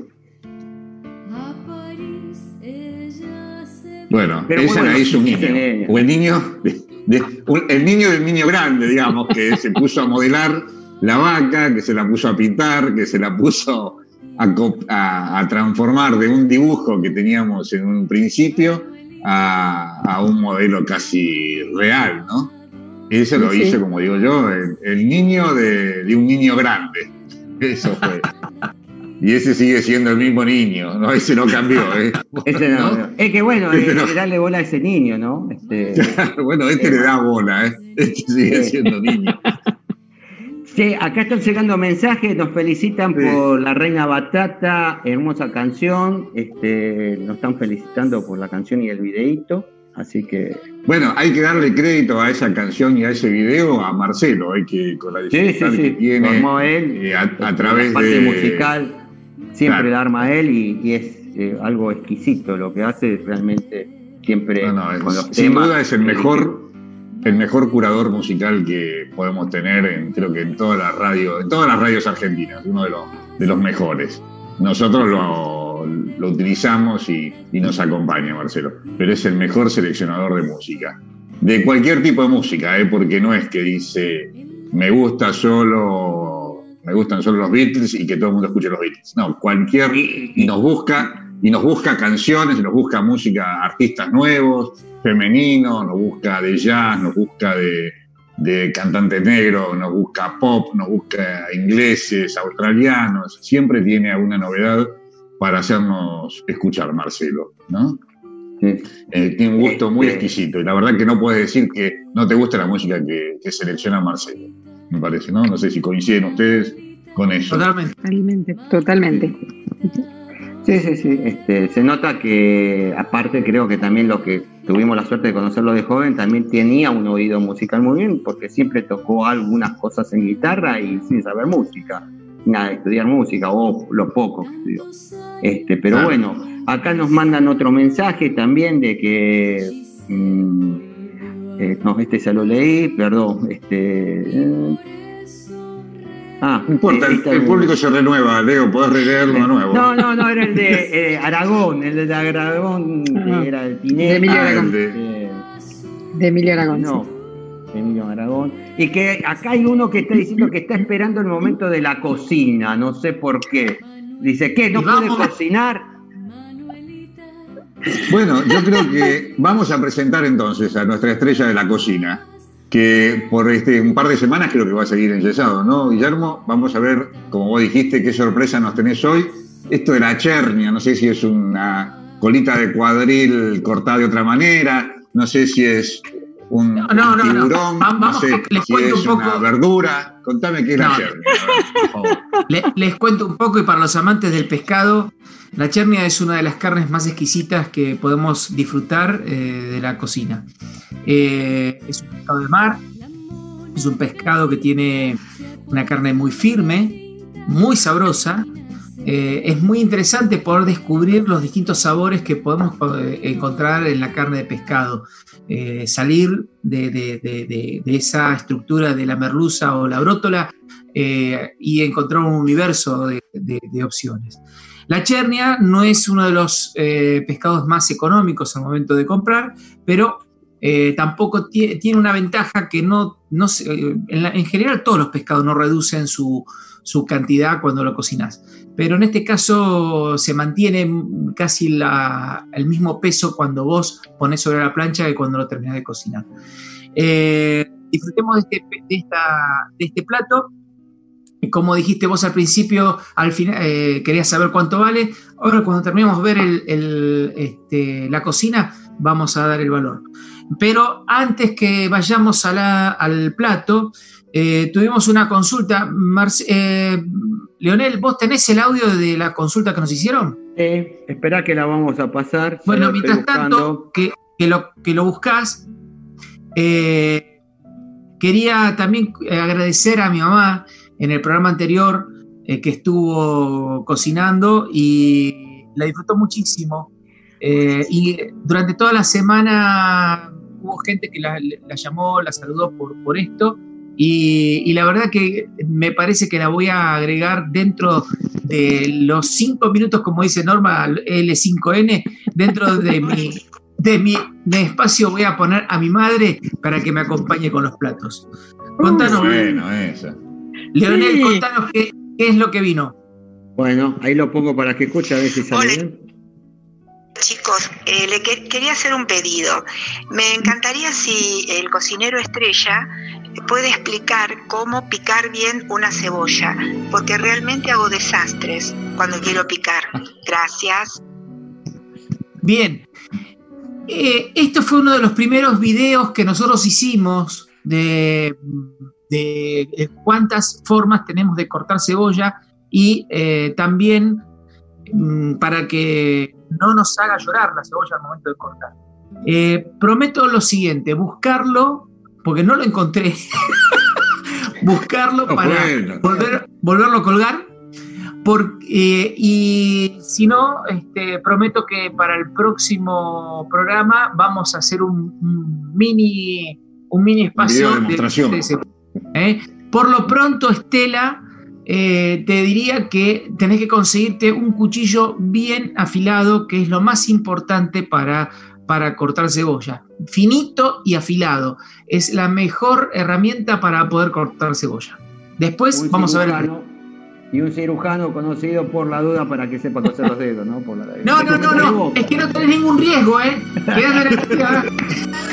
Bueno, Pero esa bueno, la hizo un niño. niño. O el niño, de- de- un- el niño del niño grande, digamos, que se puso a modelar la vaca, que se la puso a pintar, que se la puso a, co- a- a transformar de un dibujo que teníamos en un principio a, a un modelo casi real, ¿no? Eso lo Sí. hizo, como digo yo, el, el niño de, de un niño grande. Eso fue. Y ese sigue siendo el mismo niño, ¿no? Ese no cambió, ¿eh? Ese no, ¿No? Es que bueno, Ese es no. darle bola a ese niño, ¿no? Este, bueno, este le da bola, ¿eh? Este sigue siendo niño. Sí, acá están llegando mensajes, nos felicitan Sí. por La Reina Batata, hermosa canción, este, nos están felicitando por la canción y el videíto, así que Bueno, hay que darle crédito a esa canción y a ese video a Marcelo, hay que con la sí, sí, dificultad que sí, tiene formó él, eh, a, a la través parte de musical, siempre Claro. la arma él y, y es eh, algo exquisito lo que hace, realmente siempre No, no, es- con los sin temas. duda es el mejor, el mejor curador musical que podemos tener en, creo que en todas las radios, en todas las radios argentinas, uno de los, de los mejores. Nosotros lo, lo utilizamos y, y nos acompaña, Marcelo, pero es el mejor seleccionador de música. De cualquier tipo de música, ¿eh? porque no es que dice me gusta solo, me gustan solo los Beatles y que todo el mundo escuche los Beatles. No, cualquier nos busca y nos busca canciones, nos busca música, artistas nuevos, femeninos, nos busca de jazz, nos busca de, de cantantes negros, nos busca pop, nos busca ingleses, australianos, siempre tiene alguna novedad para hacernos escuchar, Marcelo, ¿no? Sí. Eh, tiene un gusto muy Este- exquisito y la verdad que no puedes decir que no te gusta la música que, que selecciona Marcelo, me parece, ¿no? No sé si coinciden ustedes con eso. Totalmente. Totalmente, totalmente. Sí, sí, sí. Este, se nota que, aparte, creo que también los que tuvimos la suerte de conocerlo de joven, también tenía un oído musical muy bien, porque siempre tocó algunas cosas en guitarra y sin saber música, nada estudiar música, o lo poco que estudió. Este, pero bueno, acá nos mandan otro mensaje también de que. mm, eh, no, este ya lo leí, perdón. Este, eh, ah, No importa, el, público se renueva, Leo, podés releerlo de nuevo. no, no, no, era el de eh, Aragón, el de Aragón, Ah. era el Pineda. De Emilio Ah, Aragón. de- Eh, De Emilio Aragón. no, sí. Emilio Aragón. Y que acá hay uno que está diciendo que está esperando el momento de la cocina, no sé por qué. Dice, ¿qué? ¿No puede cocinar? Bueno, yo creo que vamos a presentar entonces a nuestra estrella de la cocina, que por este, un par de semanas creo que va a seguir enyesado, ¿no, Guillermo? Vamos a ver, como vos dijiste, qué sorpresa nos tenés hoy. Esto de la chernia, no sé si es una colita de cuadril cortada de otra manera, no sé si es un, No, no, un no, no. tiburón, Va- no vamos, sé les si es un una poco. verdura. Contame qué es la No. chernia, a ver, por favor. Le- les cuento un poco y para los amantes del pescado, la chernia es una de las carnes más exquisitas que podemos disfrutar eh, de la cocina. Eh, es un pescado de mar, es un pescado que tiene una carne muy firme, muy sabrosa. Eh, es muy interesante poder descubrir los distintos sabores que podemos encontrar en la carne de pescado. Salir de- de esa estructura de la merluza o la brótola eh, y encontrar un universo de, opciones. La chernia no es uno de los eh, pescados más económicos al momento de comprar, pero eh, tampoco tie- tiene una ventaja que no, en, general todos los pescados no reducen su, cantidad cuando lo cocinas, pero en este caso se mantiene casi el mismo peso cuando vos pones sobre la plancha que cuando lo terminás de cocinar. Disfrutemos de este, este plato. Como dijiste vos al principio, al final eh, querías saber cuánto vale. Ahora, cuando terminemos de ver el- el, este, la cocina, vamos a dar el valor. Pero antes que vayamos a la- al plato, eh, tuvimos una consulta. Marce- eh, Leonel, ¿vos tenés el audio de la consulta que nos hicieron? Eh, espera que la vamos a pasar. Bueno, mientras tanto, que, que lo, que lo buscas, eh, quería también agradecer a mi mamá en el programa anterior eh, que estuvo cocinando y la disfrutó muchísimo. Eh, y durante toda la semana hubo gente que la, la llamó, la saludó por, por esto. Y, la verdad que me parece que la voy a agregar dentro de los cinco minutos, como dice Norma, L5N, dentro de mi, de mi espacio voy a poner a mi madre para que me acompañe con los platos. Contanos, Bueno, esa. Leonel, Sí. contanos qué, qué es lo que vino. Bueno, ahí lo pongo para que escuche a ver si sale bien. Chicos, eh, le que- quería hacer un pedido. Me encantaría si el cocinero estrella puede explicar cómo picar bien una cebolla, porque realmente hago desastres cuando quiero picar. Gracias. Bien. Eh, esto fue uno de los primeros videos que nosotros hicimos de, de, de cuántas formas tenemos de cortar cebolla y eh, también mm, para que no nos haga llorar la cebolla al momento de cortar. Eh, prometo lo siguiente, buscarlo, porque no lo encontré, buscarlo No, para bueno. volver, volverlo a colgar, Por- eh, y si no, este, prometo que para el próximo programa vamos a hacer un, un mini, un mini espacio de demostración. de cebolla, ¿eh? Por lo pronto, Estela, eh, te diría que tenés que conseguirte un cuchillo bien afilado, que es lo más importante para, para cortar cebolla. Finito y afilado. Es la mejor herramienta para poder cortar cebolla. Después Un vamos a ver el Y un cirujano conocido por la duda para que sepa coser los dedos, ¿no? Por la- No, no, no, no. Es que no tenés ningún riesgo, ¿eh? Tranquila.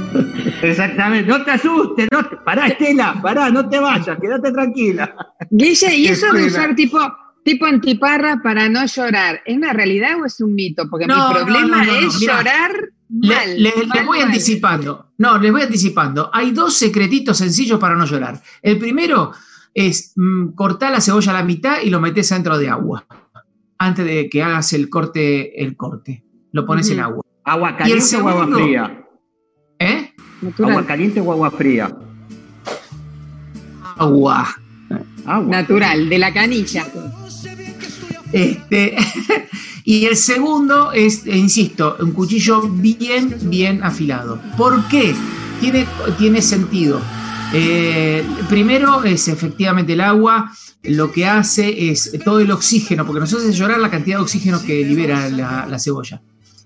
Exactamente, no te asustes, no te- pará Estela, pará, no te vayas, quédate tranquila. Guille, ¿y eso de usar tipo, tipo antiparra para no llorar, ¿es una realidad o es un mito? Porque No, mi problema no, no, no, es mirá. llorar mal. le- les mal, voy mal. anticipando. No, les voy anticipando. Hay dos secretitos sencillos para no llorar. El primero es mm, cortar la cebolla a la mitad y lo metes dentro de agua. Antes de que hagas el corte, el corte. Lo pones en agua. ¿Agua ¿Y el caliente o agua fría? ¿Eh? Natural. ¿Agua caliente o agua fría? Agua. Agua. Natural, de la canilla. Este, y el segundo es, eh, insisto, un cuchillo bien, bien afilado. ¿Por qué? Tiene, tiene sentido. Eh, primero es efectivamente el agua, lo que hace es todo el oxígeno, porque nos hace llorar la cantidad de oxígeno que libera la, la cebolla.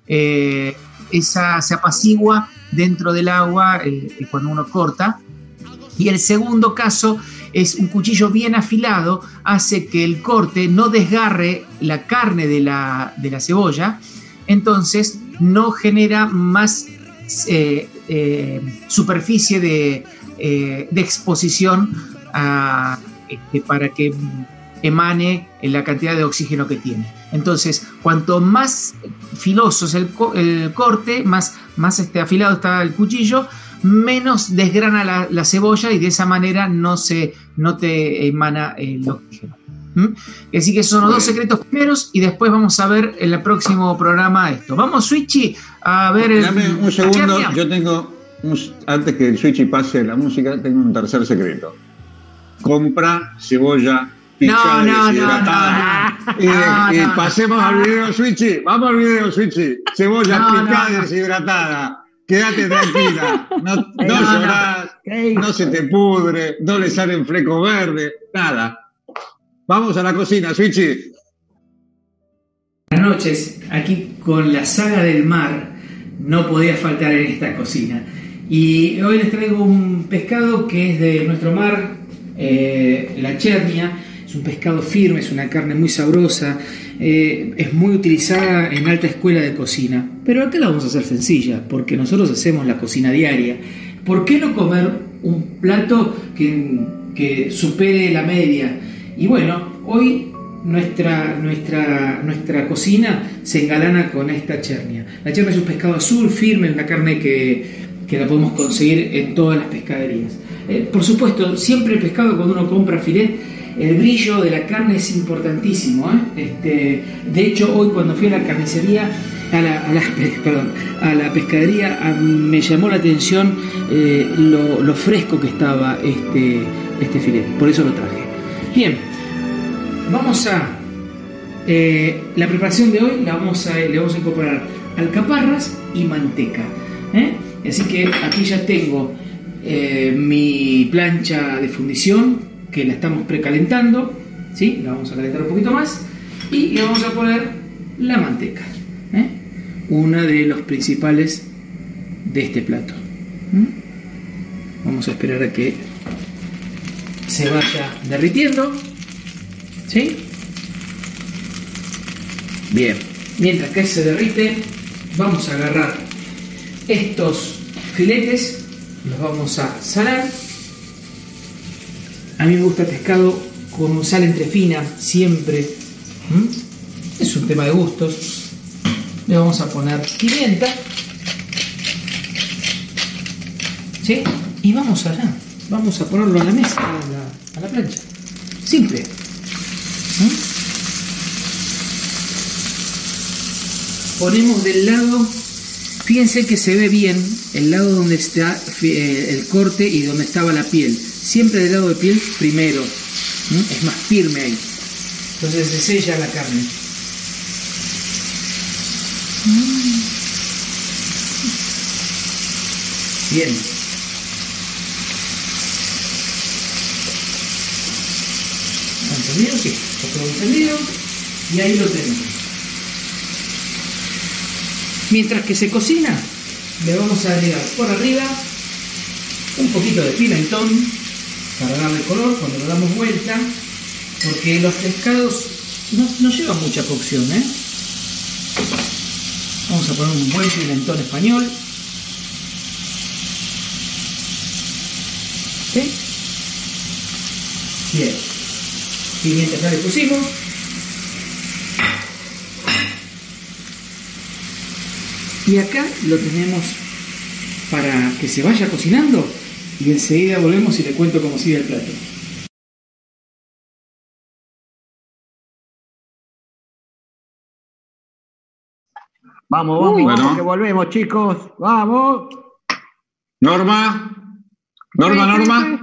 Eh, esa se apacigua dentro del agua eh, cuando uno corta. Y el segundo caso es un cuchillo bien afilado, hace que el corte no desgarre la carne de la, de la cebolla, entonces no genera más eh, eh, superficie de, eh, de exposición este, para que emane la cantidad de oxígeno que tiene. Entonces, cuanto más filoso es el, co- el corte, más, más este, afilado está el cuchillo, menos desgrana la, la cebolla y de esa manera no, se, no te emana el oxígeno. ¿Mm? Así que esos son los dos secretos primeros y después vamos a ver en el próximo programa esto. Vamos, Switchy, a ver el. Dame un segundo, yo tengo, un- antes que el switch y pase la música, tengo un tercer secreto. Compra cebolla picada No, no, deshidratada. no, no. Y, No, y no. pasemos al video, Switchy. Vamos al video, Switchy. Cebolla No, picada no, y no. deshidratada. Quédate tranquila. No, no No, no. llorás, ¿Qué no se te pudre, no le salen flecos verdes, nada. Vamos a la cocina, Switchy. Buenas noches, aquí con la saga del mar no podía faltar en esta cocina. Y hoy les traigo un pescado que es de nuestro mar, eh, la chernia. Es un pescado firme, es una carne muy sabrosa, eh, es muy utilizada en alta escuela de cocina. Pero acá la vamos a hacer sencilla, porque nosotros hacemos la cocina diaria. ¿Por qué no comer un plato que, que supere la media? Y bueno, hoy nuestra, nuestra, nuestra cocina se engalana con esta chernia. La chernia es un pescado azul, firme, una carne que, que la podemos conseguir en todas las pescaderías. Eh, por supuesto, siempre el pescado cuando uno compra filet, el brillo de la carne es importantísimo. ¿eh? Este, de hecho, hoy cuando fui a la carnicería, a la, pescadería, me llamó la atención eh, lo, fresco que estaba este, este filet. Por eso lo traje. Bien, Vamos a. eh, la preparación de hoy la vamos a, le vamos a incorporar alcaparras y manteca. ¿eh? Así que aquí ya tengo mi plancha de fundición que la estamos precalentando. ¿sí? La vamos a calentar un poquito más. Y le vamos a poner la manteca. ¿eh? Una de los principales de este plato. ¿Mm? Vamos a esperar a que se vaya derritiendo. ¿Sí? Bien. Mientras que se derrite, vamos a agarrar estos filetes, los vamos a salar. A mí me gusta pescado con sal entre fina, siempre. ¿Mm? Es un tema de gustos. Le vamos a poner pimienta. ¿Sí? Y vamos allá. Vamos a ponerlo a la mesa, a la, a la plancha. Simple. ¿Mm? Ponemos del lado, fíjense que se ve bien el lado donde está eh, el corte y donde estaba la piel. Siempre del lado de piel primero. Es más firme ahí. Entonces se sella la carne. Bien. ¿Entendido? Sí. Entendido. Y ahí lo tenemos. Mientras que se cocina, le vamos a agregar por arriba un poquito de pimentón para darle color cuando lo damos vuelta, porque los pescados no, no llevan mucha cocción. ¿eh? Vamos a poner un buen pimentón español. Bien. Pimienta ya le pusimos. Y acá lo tenemos para que se vaya cocinando y enseguida volvemos y le cuento cómo sigue el plato. Vamos, vamos, Bueno. vamos, que volvemos, chicos. Vamos. Norma. Norma, Norma.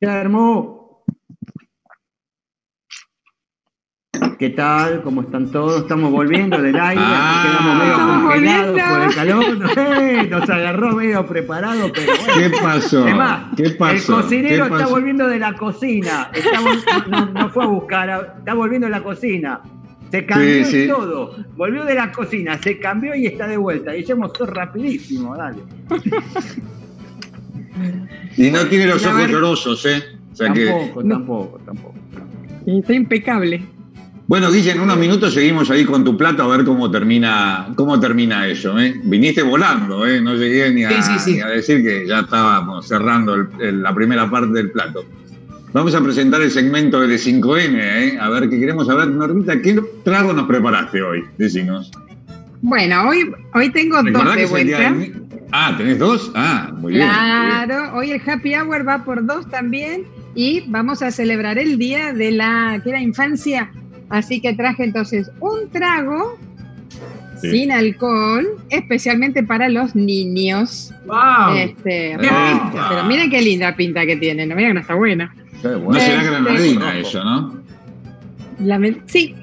Guillermo. ¿Qué tal? ¿Cómo están todos? Estamos volviendo del aire, Ah. quedamos medio congelados volviendo. por el calor. Eh, Nos agarró medio preparados, pero bueno. ¿Qué pasó? Además, ¿Qué pasó? el cocinero ¿Qué está volviendo de la cocina. Está no, no fue a buscar, está volviendo de la cocina. Se cambió Sí, todo. Volvió de la cocina, se cambió y está de vuelta. Y hemos todo rapidísimo, dale. Y no tiene los ojos ver- llorosos, ¿eh? O sea que. Tampoco, tampoco, tampoco. Y Está impecable. Bueno, Guille, en unos minutos seguimos ahí con tu plato a ver cómo termina, cómo termina eso, ¿eh? Viniste volando, ¿eh? No llegué ni a, Sí, sí, sí. ni a decir que ya estábamos cerrando el- el- la primera parte del plato. Vamos a presentar el segmento de 5M, ¿eh? A ver, qué queremos saber. Normita, ¿qué trago nos preparaste hoy? Decinos. Bueno, hoy, hoy tengo dos ¿Recordás que de vuelta. Ah, ¿tenés dos? Ah, muy bien. Claro, hoy el happy hour va por dos también y vamos a celebrar el día de la que era infancia. Así que traje entonces un trago Sí. sin alcohol, especialmente para los niños. ¡Wow! Este, ¡Qué pero- miren qué linda pinta que tiene, no miren que no está buena. Qué No bueno. será Este- granadina eso, ¿no? La sí,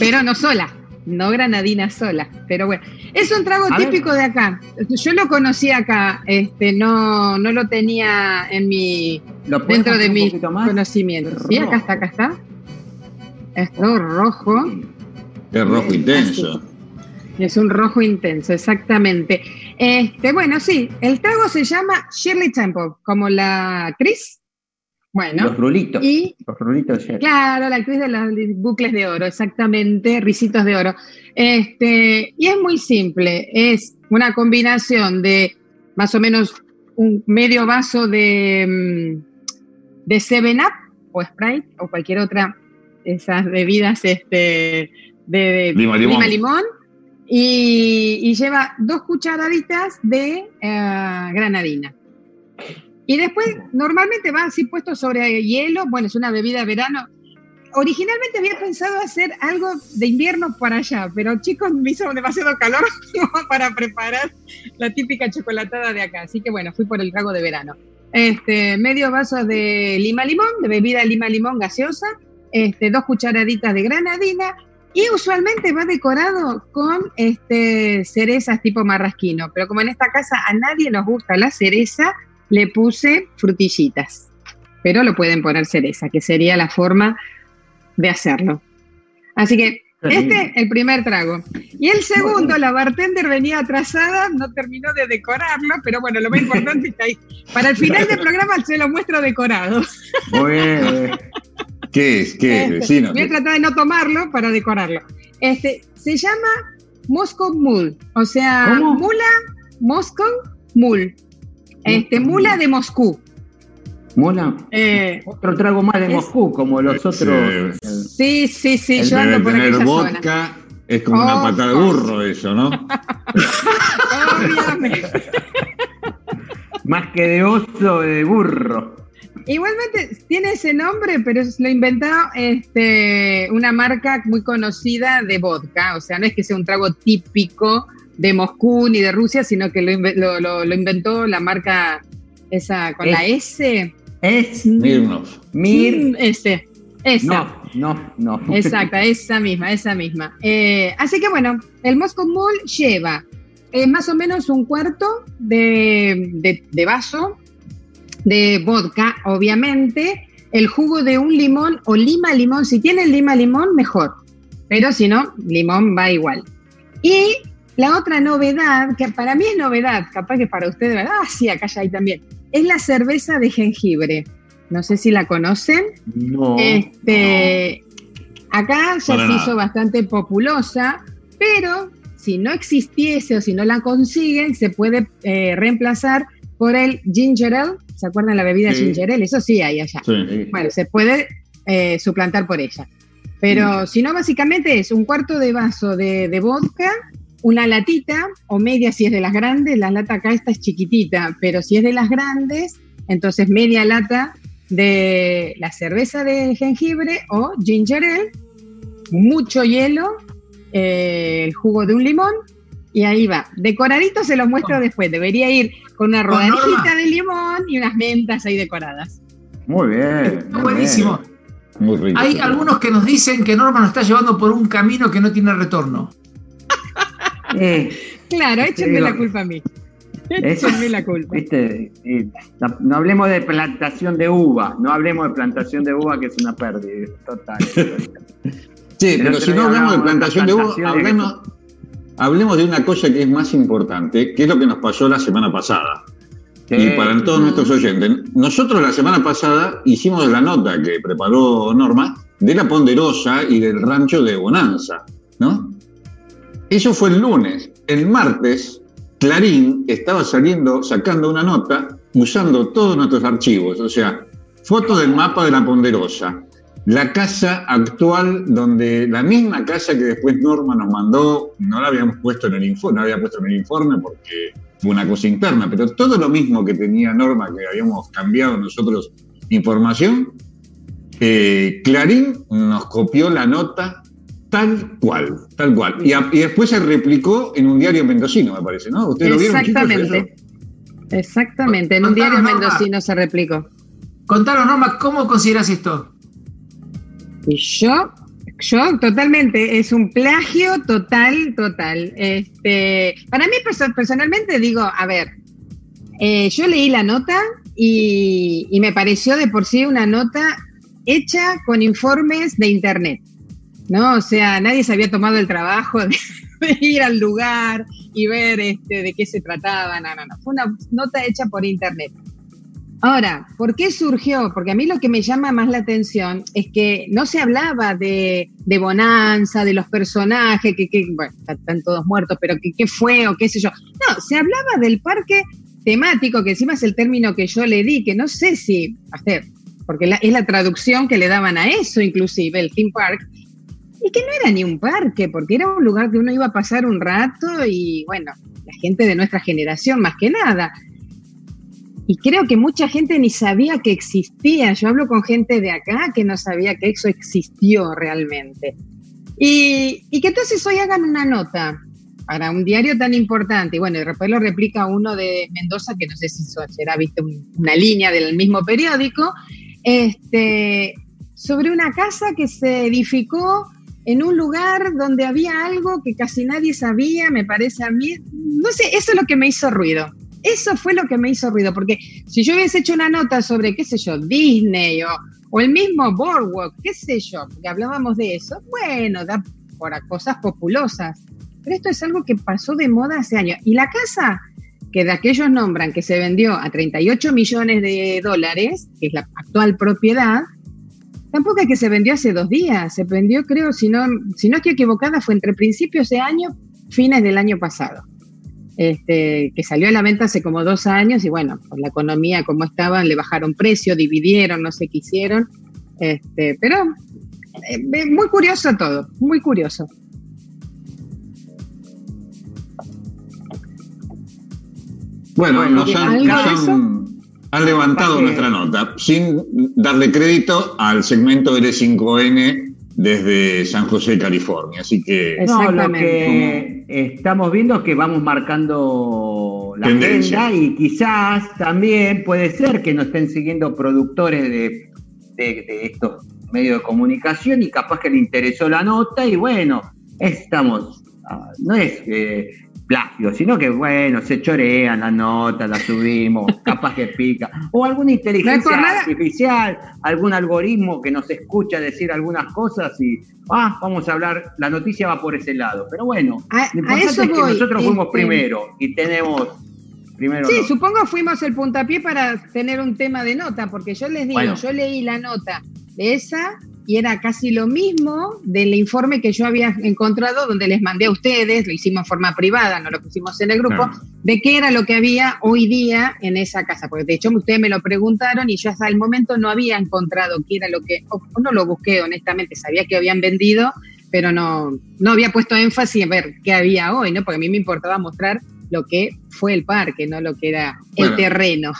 pero no sola, no granadina sola. Pero bueno, es un trago A ver. típico de acá. Yo lo conocí acá, este, no, no lo tenía en mi ¿Lo puedes dentro de más? conocimientos. Sí, acá está, acá está. Es todo rojo. Es rojo intenso. Es un rojo intenso, exactamente. Este, bueno, sí, el trago se llama Shirley Temple, como la actriz. Bueno, Los rulitos. y Los rulitos de Claro, la actriz de los bucles de oro, exactamente, risitos de oro. Este, y es muy simple, es una combinación de más o menos un medio vaso de, mm, de Seven Up o Sprite o cualquier otra esas bebidas este, de, de Lima, limón. limón, y, y lleva dos cucharaditas de eh, granadina. Y después, normalmente va así puesto sobre hielo. Bueno, es una bebida de verano. Originalmente había pensado hacer algo de invierno para allá, pero chicos, me hizo demasiado calor para preparar la típica chocolatada de acá. Así que bueno, fui por el trago de verano. Este, medio vaso de lima limón, de bebida lima limón gaseosa, este, dos cucharaditas de granadina y usualmente va decorado con este, cerezas tipo marrasquino. Pero como en esta casa a nadie nos gusta la cereza, le puse frutillitas. Pero lo pueden poner cereza, que sería la forma de hacerlo. Así que este, el primer trago. Y el segundo, la bartender venía atrasada, no terminó de decorarlo, pero bueno, lo más importante es que ahí, para el final del programa se lo muestro decorado. Muy bien. ¿Qué es? ¿Qué es? Este, Vecino. voy a tratar de no tomarlo para decorarlo. Este, se llama Moscow Mule, o sea, ¿Cómo? mula Moscow Mule. Este, mula de Moscú. Mola. Eh, Otro trago más de Es- Moscú, como los otros. sí, sí, sí, yo ando por tener aquella zona. vodka. Es como una Oh, patada de burro eso, ¿no? Obviamente. Más que de oso, de burro. Igualmente tiene ese nombre, pero es- lo inventó este, una marca muy conocida de vodka. O sea, no es que sea un trago típico de Moscú ni de Rusia, sino que lo, inve- lo- lo- lo inventó la marca esa con la S. Es Mirnoff. Mir. Mm, Ese, esa. No, no, no. Exacta, esa misma, esa misma. Eh, así que bueno, el Moscow Mule lleva eh, más o menos un cuarto de, de- de vaso de vodka, obviamente, el jugo de un limón o lima limón. Si tiene lima limón, mejor. Pero si no, limón va igual. Y la otra novedad, que para mí es novedad, capaz que para ustedes, ah, sí, acá ya hay también, es la cerveza de jengibre. No sé si la conocen. No. Este, acá ya Para se nada. hizo bastante populosa, pero si no existiese o si no la consiguen, se puede eh, reemplazar por el ginger ale. ¿Se acuerdan la bebida Sí. ginger ale? Eso sí hay allá. Sí. Bueno, se puede eh, suplantar por ella. Pero si no, básicamente es un cuarto de vaso de, de vodka, una latita o media si es de las grandes. La lata acá esta es chiquitita, pero si es de las grandes, entonces media lata de la cerveza de jengibre o ginger ale, mucho hielo, eh, el jugo de un limón y ahí va. Decoradito se los muestro después. Debería ir con una rodajita de limón y unas mentas ahí decoradas. Muy bien. Muy buenísimo. Muy rico. Hay algunos que nos dicen que Norma nos está llevando por un camino que no tiene retorno. Eh, Claro, Te échenme digo- la culpa a mí. Es- Échenme la culpa. Viste, eh, no, hablemos de plantación de uva, no hablemos de plantación de uva que es una pérdida total. Sí, pero si no hablamos de plantación de uva, hablemos, hablemos de una cosa que es más importante, que es lo que nos pasó la semana pasada. Y para todos nuestros oyentes, nosotros la semana pasada hicimos la nota que preparó Norma de la Ponderosa y del rancho de Bonanza, ¿no? Eso fue el lunes. El martes, Clarín estaba saliendo, sacando una nota usando todos nuestros archivos, o sea, foto del mapa de la Ponderosa, la casa actual donde la misma casa que después Norma nos mandó, no la habíamos puesto en el informe, no la había puesto en el informe porque fue una cosa interna, pero todo lo mismo que tenía Norma, que habíamos cambiado nosotros información, eh, Clarín nos copió la nota tal cual, tal cual. Y, a- y después se replicó en un diario mendocino, me parece, ¿no? ¿Ustedes lo vieron, Exactamente. Exactamente. En un diario Norma. mendocino se replicó. Contanos, Norma, ¿cómo consideras esto? Yo, yo totalmente, es un plagio total, total. Este, para mí perso- personalmente digo, a ver, eh, yo leí la nota y, y me pareció de por sí una nota hecha con informes de internet. ¿No? O sea, nadie se había tomado el trabajo de, de ir al lugar y ver este, de qué se trataba. No, no, no. Fue una nota hecha por internet. Ahora, ¿por qué surgió? Porque a mí lo que me llama más la atención es que no se hablaba de, de Bonanza, de los personajes, que, que bueno, están todos muertos, pero que qué fue o qué sé yo. No, se hablaba del parque temático, que encima es el término que yo le di, que no sé si, hacer, porque la- es la traducción que le daban a eso, inclusive, el theme park, y que no era ni un parque, porque era un lugar que uno iba a pasar un rato y, bueno, la gente de nuestra generación más que nada. Y creo que mucha gente ni sabía que existía. Yo hablo con gente de acá que no sabía que eso existió realmente. Y, y que entonces hoy hagan una nota para un diario tan importante. Y bueno, y después lo replica uno de Mendoza, que no sé si será, viste, un- una línea del mismo periódico, este, sobre una casa que se edificó en un lugar donde había algo que casi nadie sabía, me parece a mí. No sé, eso es lo que me hizo ruido. Eso fue lo que me hizo ruido, porque si yo hubiese hecho una nota sobre, qué sé yo, Disney o, el mismo Boardwalk, qué sé yo, porque hablábamos de eso, bueno, da por a cosas populosas. Pero esto es algo que pasó de moda hace años. Y la casa que de aquellos nombran que se vendió a 38 millones de dólares, que es la actual propiedad, tampoco es que se vendió hace dos días, se vendió, creo, si no, si no estoy equivocada, fue entre principios de año, fines del año pasado. Este, que salió a la venta hace como dos años y bueno, por la economía como estaban, le bajaron precio, dividieron, no sé qué hicieron. Este, pero eh, muy curioso todo, muy curioso. Bueno, Bueno, nos han, ¿algo nos de han- levantado nuestra nota sin darle crédito al segmento L5N desde San José, California. Así que No, lo que estamos viendo es que vamos marcando la agenda y quizás también puede ser que nos estén siguiendo productores de, de estos medios de comunicación y capaz que le interesó la nota y bueno, estamos, ah, no es eh, plagio, sino que bueno, se chorean las notas, las subimos, capaz que pica, o alguna inteligencia artificial, algún algoritmo que nos escucha decir algunas cosas y ah, vamos a hablar, la noticia va por ese lado. Pero bueno, lo importante es que nosotros fuimos este, primero y tenemos Primero sí, supongo fuimos el puntapié para tener un tema de nota, porque yo les digo, yo leí la nota de esa y era casi lo mismo del informe que yo había encontrado donde les mandé a ustedes, lo hicimos en forma privada, no lo pusimos en el grupo, de qué era lo que había hoy día en esa casa, porque de hecho ustedes me lo preguntaron y yo hasta el momento no había encontrado qué era lo que, o no lo busqué honestamente, sabía que habían vendido, pero no, no había puesto énfasis en ver qué había hoy, ¿no? Porque a mí me importaba mostrar lo que fue el parque, no lo que era el terreno.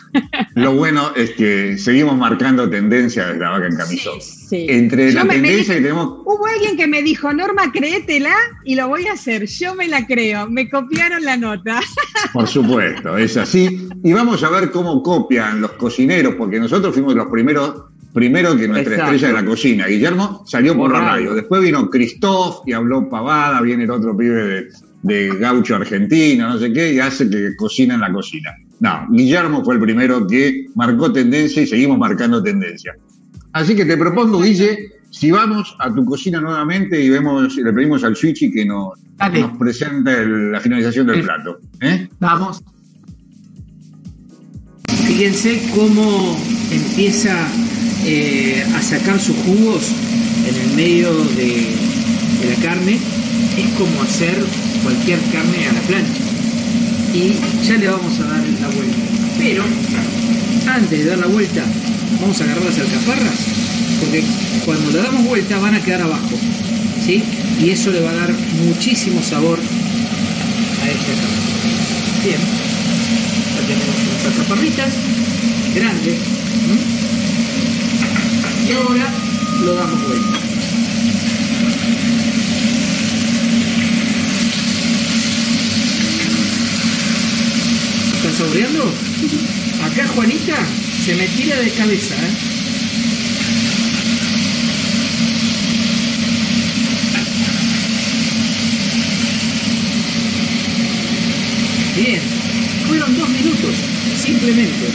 Lo bueno es que seguimos marcando tendencia desde la vaca en camisón. Sí, Entre la tendencia que tenemos. Hubo alguien que me dijo, Norma, créetela y lo voy a hacer. Yo me la creo. Me copiaron la nota. Por supuesto, es así. Y vamos a ver cómo copian los cocineros, porque nosotros fuimos los primeros Primero que nuestra estrella de la cocina, Guillermo, salió por la radio. Después vino Christoph y habló pavada, viene el otro pibe de, de gaucho argentino, no sé qué, y hace que cocina en la cocina. No, Guillermo fue el primero que marcó tendencia y seguimos marcando tendencia. Así que te propongo, Guille, si vamos a tu cocina nuevamente y vemos, le pedimos al Switchy que nos, nos presente la finalización del plato. ¿eh? Vamos. Fíjense cómo empieza eh, a sacar sus jugos en el medio de, de la carne. Es como hacer cualquier carne a la plancha. Y ya le vamos a dar la vuelta. Pero antes de dar la vuelta, vamos a agarrar las alcaparras, porque cuando le damos vuelta van a quedar abajo. ¿sí? Y eso le va a dar muchísimo sabor a esta carne. Bien, ya tenemos las alcaparritas grandes. Y ahora lo damos vuelta. Saboreando? Acá Juanita se me tira de cabeza. ¿eh? Bien, fueron dos minutos, simplemente.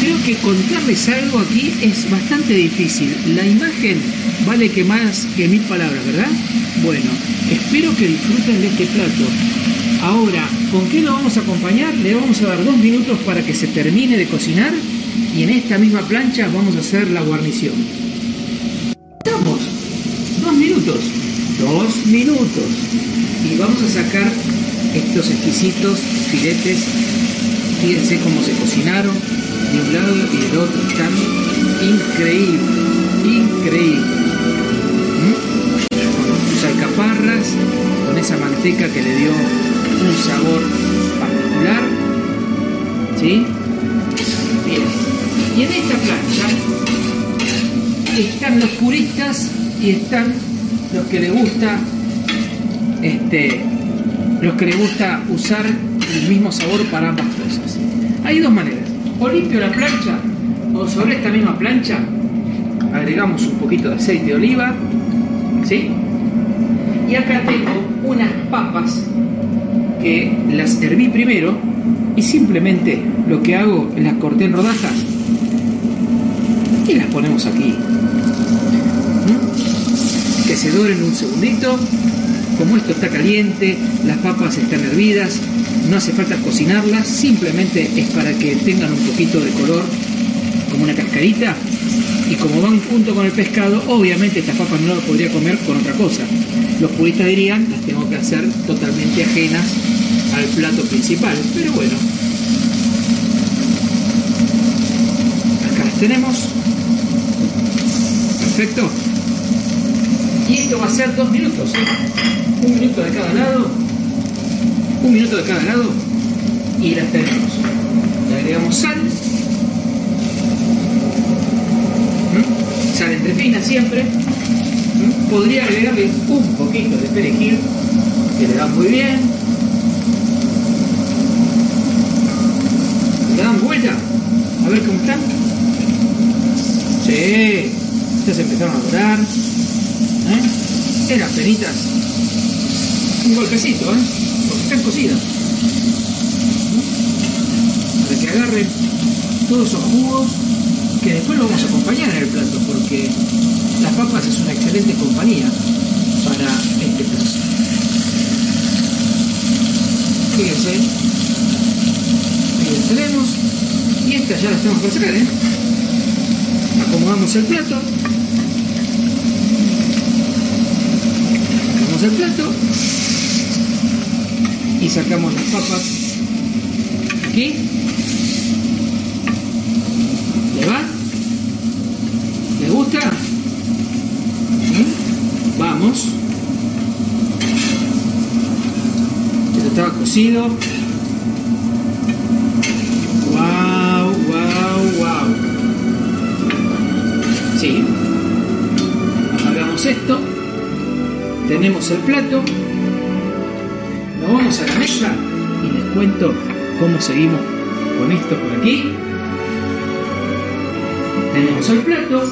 Creo que contarles algo aquí es bastante difícil. La imagen vale que más que mil palabras, ¿verdad? Bueno, espero que disfruten de este plato. Ahora, ¿con qué lo vamos a acompañar? Le vamos a dar dos minutos para que se termine de cocinar y en esta misma plancha vamos a hacer la guarnición. Estamos, dos minutos, dos minutos. Y vamos a sacar estos exquisitos filetes. Fíjense cómo se cocinaron de un lado y del otro. Están increíbles, con esa manteca que le dio un sabor particular. ¿Sí? Y en esta plancha están los puristas y están los que le gusta este los que le gusta usar el mismo sabor para ambas cosas. Hay dos maneras. O limpio la plancha o sobre esta misma plancha agregamos un poquito de aceite de oliva, ¿sí? Y acá tengo unas papas que las herví primero y simplemente lo que hago las corté en rodajas y las ponemos aquí. ¿Mm? Que se doren un segundito. Como esto está caliente, las papas están hervidas, no hace falta cocinarlas, simplemente es para que tengan un poquito de color, como una cascarita. Y como van junto con el pescado, obviamente estas papas no las podría comer con otra cosa los puristas dirían, las tengo que hacer totalmente ajenas al plato principal. Pero bueno, acá las tenemos. Perfecto. Y esto va a ser dos minutos. ¿eh? Un minuto de cada lado. Un minuto de cada lado. Y las tenemos. Le agregamos sal. ¿Mm? Sal entre fina siempre. ¿Mm? podría agregarle un poquito de perejil, que le da muy bien. ¿Le dan vuelta? A ver cómo están. Sí, ya se empezaron a dorar. ¿Eh? Eran penitas. Un golpecito, ¿eh? Porque están cocidas. Para que agarren todos esos jugos que después lo vamos a acompañar en el plato porque las papas es una excelente compañía para este plato. Fíjense, ahí las tenemos y estas ya las tenemos que hacer, ¿eh? Acomodamos el plato. Acomodamos el plato y sacamos las papas aquí. ¿Le va? ¿Le gusta? Vamos. Esto estaba cocido. Wow, wow, wow. Sí. Hagamos esto. Tenemos el plato. Nos vamos a la mesa y les cuento cómo seguimos con esto por aquí. Tenemos el plato,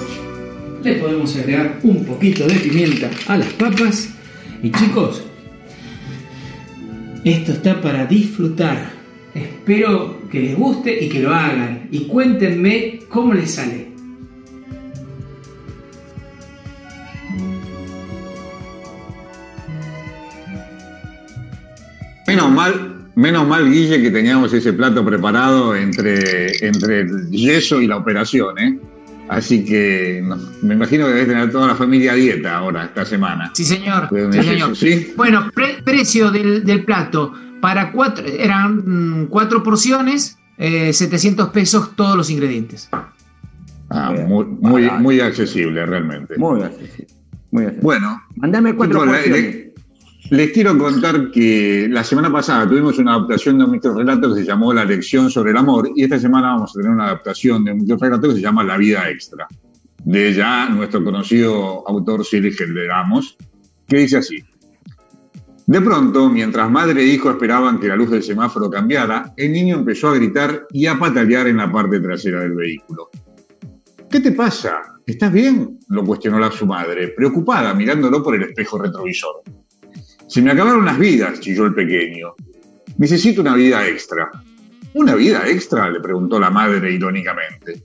le podemos agregar un poquito de pimienta a las papas y chicos, esto está para disfrutar. Espero que les guste y que lo hagan y cuéntenme cómo les sale. Menos mal, menos mal, Guille, que teníamos ese plato preparado entre, entre el yeso y la operación, ¿eh? Así que no, me imagino que debes tener toda la familia a dieta ahora, esta semana. Sí, señor. Sí, señor. ¿sí? Bueno, pre- precio del, del plato. Para cuatro, eran mm, cuatro porciones, eh, 700 pesos todos los ingredientes. Ah, muy, muy, accesible, realmente. Muy accesible. Muy accesible. Bueno, Mandame cuatro porciones. le- les quiero contar que la semana pasada tuvimos una adaptación de un microrelato que se llamó La lección sobre el amor y esta semana vamos a tener una adaptación de un microrelato que se llama La vida extra, de ya nuestro conocido autor Cyril Ramos, que dice así. De pronto, mientras madre e hijo esperaban que la luz del semáforo cambiara, el niño empezó a gritar y a patalear en la parte trasera del vehículo. ¿Qué te pasa? ¿Estás bien? lo cuestionó su madre, preocupada mirándolo por el espejo retrovisor. Se me acabaron las vidas, chilló el pequeño. Necesito una vida extra. ¿Una vida extra? le preguntó la madre irónicamente.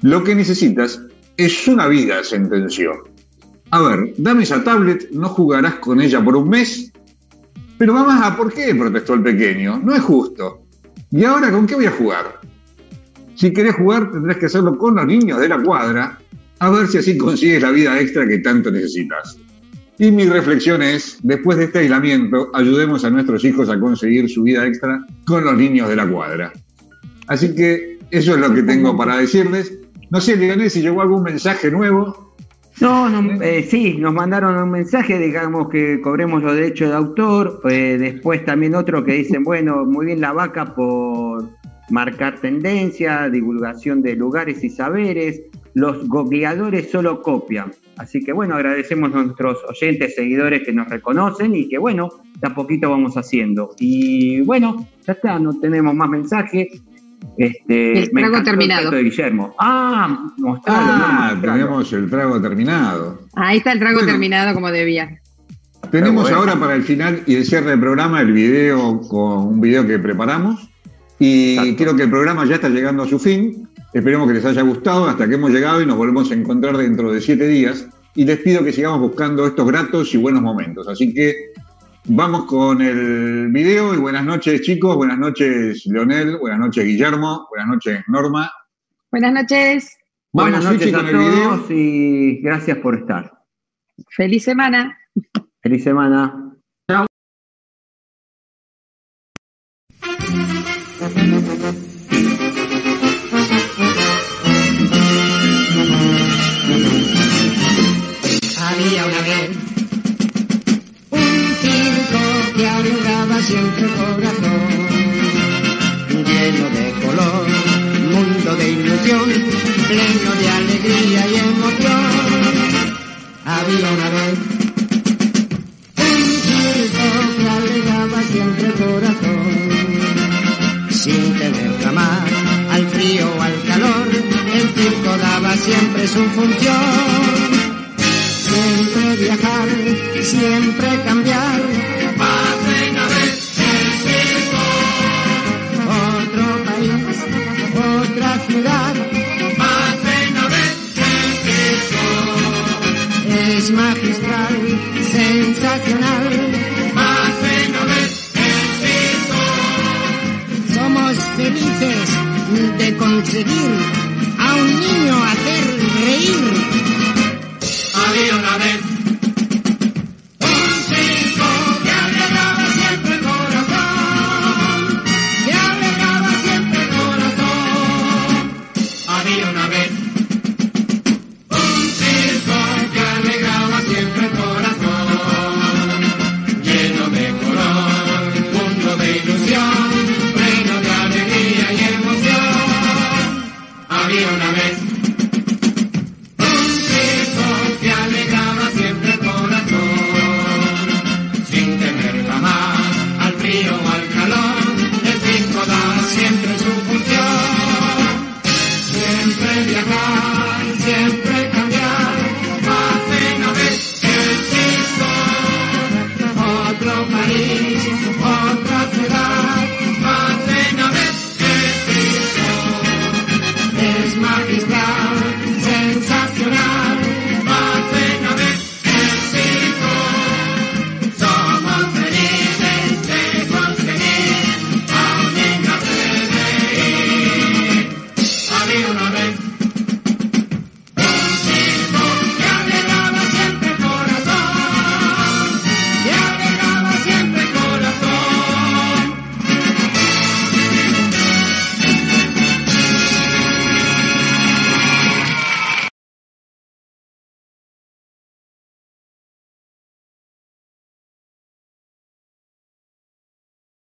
Lo que necesitas es una vida, sentenció. A ver, dame esa tablet, no jugarás con ella por un mes. Pero mamá, ¿por qué? protestó el pequeño. No es justo. ¿Y ahora con qué voy a jugar? Si querés jugar, tendrás que hacerlo con los niños de la cuadra, a ver si así consigues la vida extra que tanto necesitas. Y mi reflexión es, después de este aislamiento, ayudemos a nuestros hijos a conseguir su vida extra con los niños de la cuadra. Así que eso es lo que tengo para decirles. No sé, Leonel, si llegó algún mensaje nuevo. No, no, eh, sí, nos mandaron un mensaje, digamos que cobremos los derechos de autor, eh, después también otro que dicen, bueno, muy bien la vaca por marcar tendencia, divulgación de lugares y saberes, los googleadores solo copian. Así que bueno, agradecemos a nuestros oyentes, seguidores que nos reconocen y que bueno, de a poquito vamos haciendo. Y bueno, ya está, no tenemos más mensajes. Este, El trago terminado. de Guillermo. Ah, mostralo, Ah, tenemos el trago terminado. Ahí está el trago Bueno. terminado como debía. Tenemos bueno. ahora para el final y el cierre del programa el video con un video que preparamos. Y Exacto. creo que el programa ya está llegando a su fin. Esperemos que les haya gustado hasta que hemos llegado y nos volvemos a encontrar dentro de siete días. Y les pido que sigamos buscando estos gratos y buenos momentos. Así que vamos con el video y buenas noches chicos, buenas noches Leonel, buenas noches Guillermo, buenas noches Norma. Buenas noches. Vamos Buenas noches a con el video. todos y gracias por estar. Feliz semana. Feliz semana. Había siempre corazón, lleno de color, mundo de ilusión, pleno de alegría y emoción. había una vez un circo que alegaba siempre corazón, sin tener jamás al frío o al calor, el circo daba siempre su función. Siempre viajar, siempre cambiar. Magistral, sensacional. El circo. Somos felices de conseguir a un niño hacer reír. Había una vez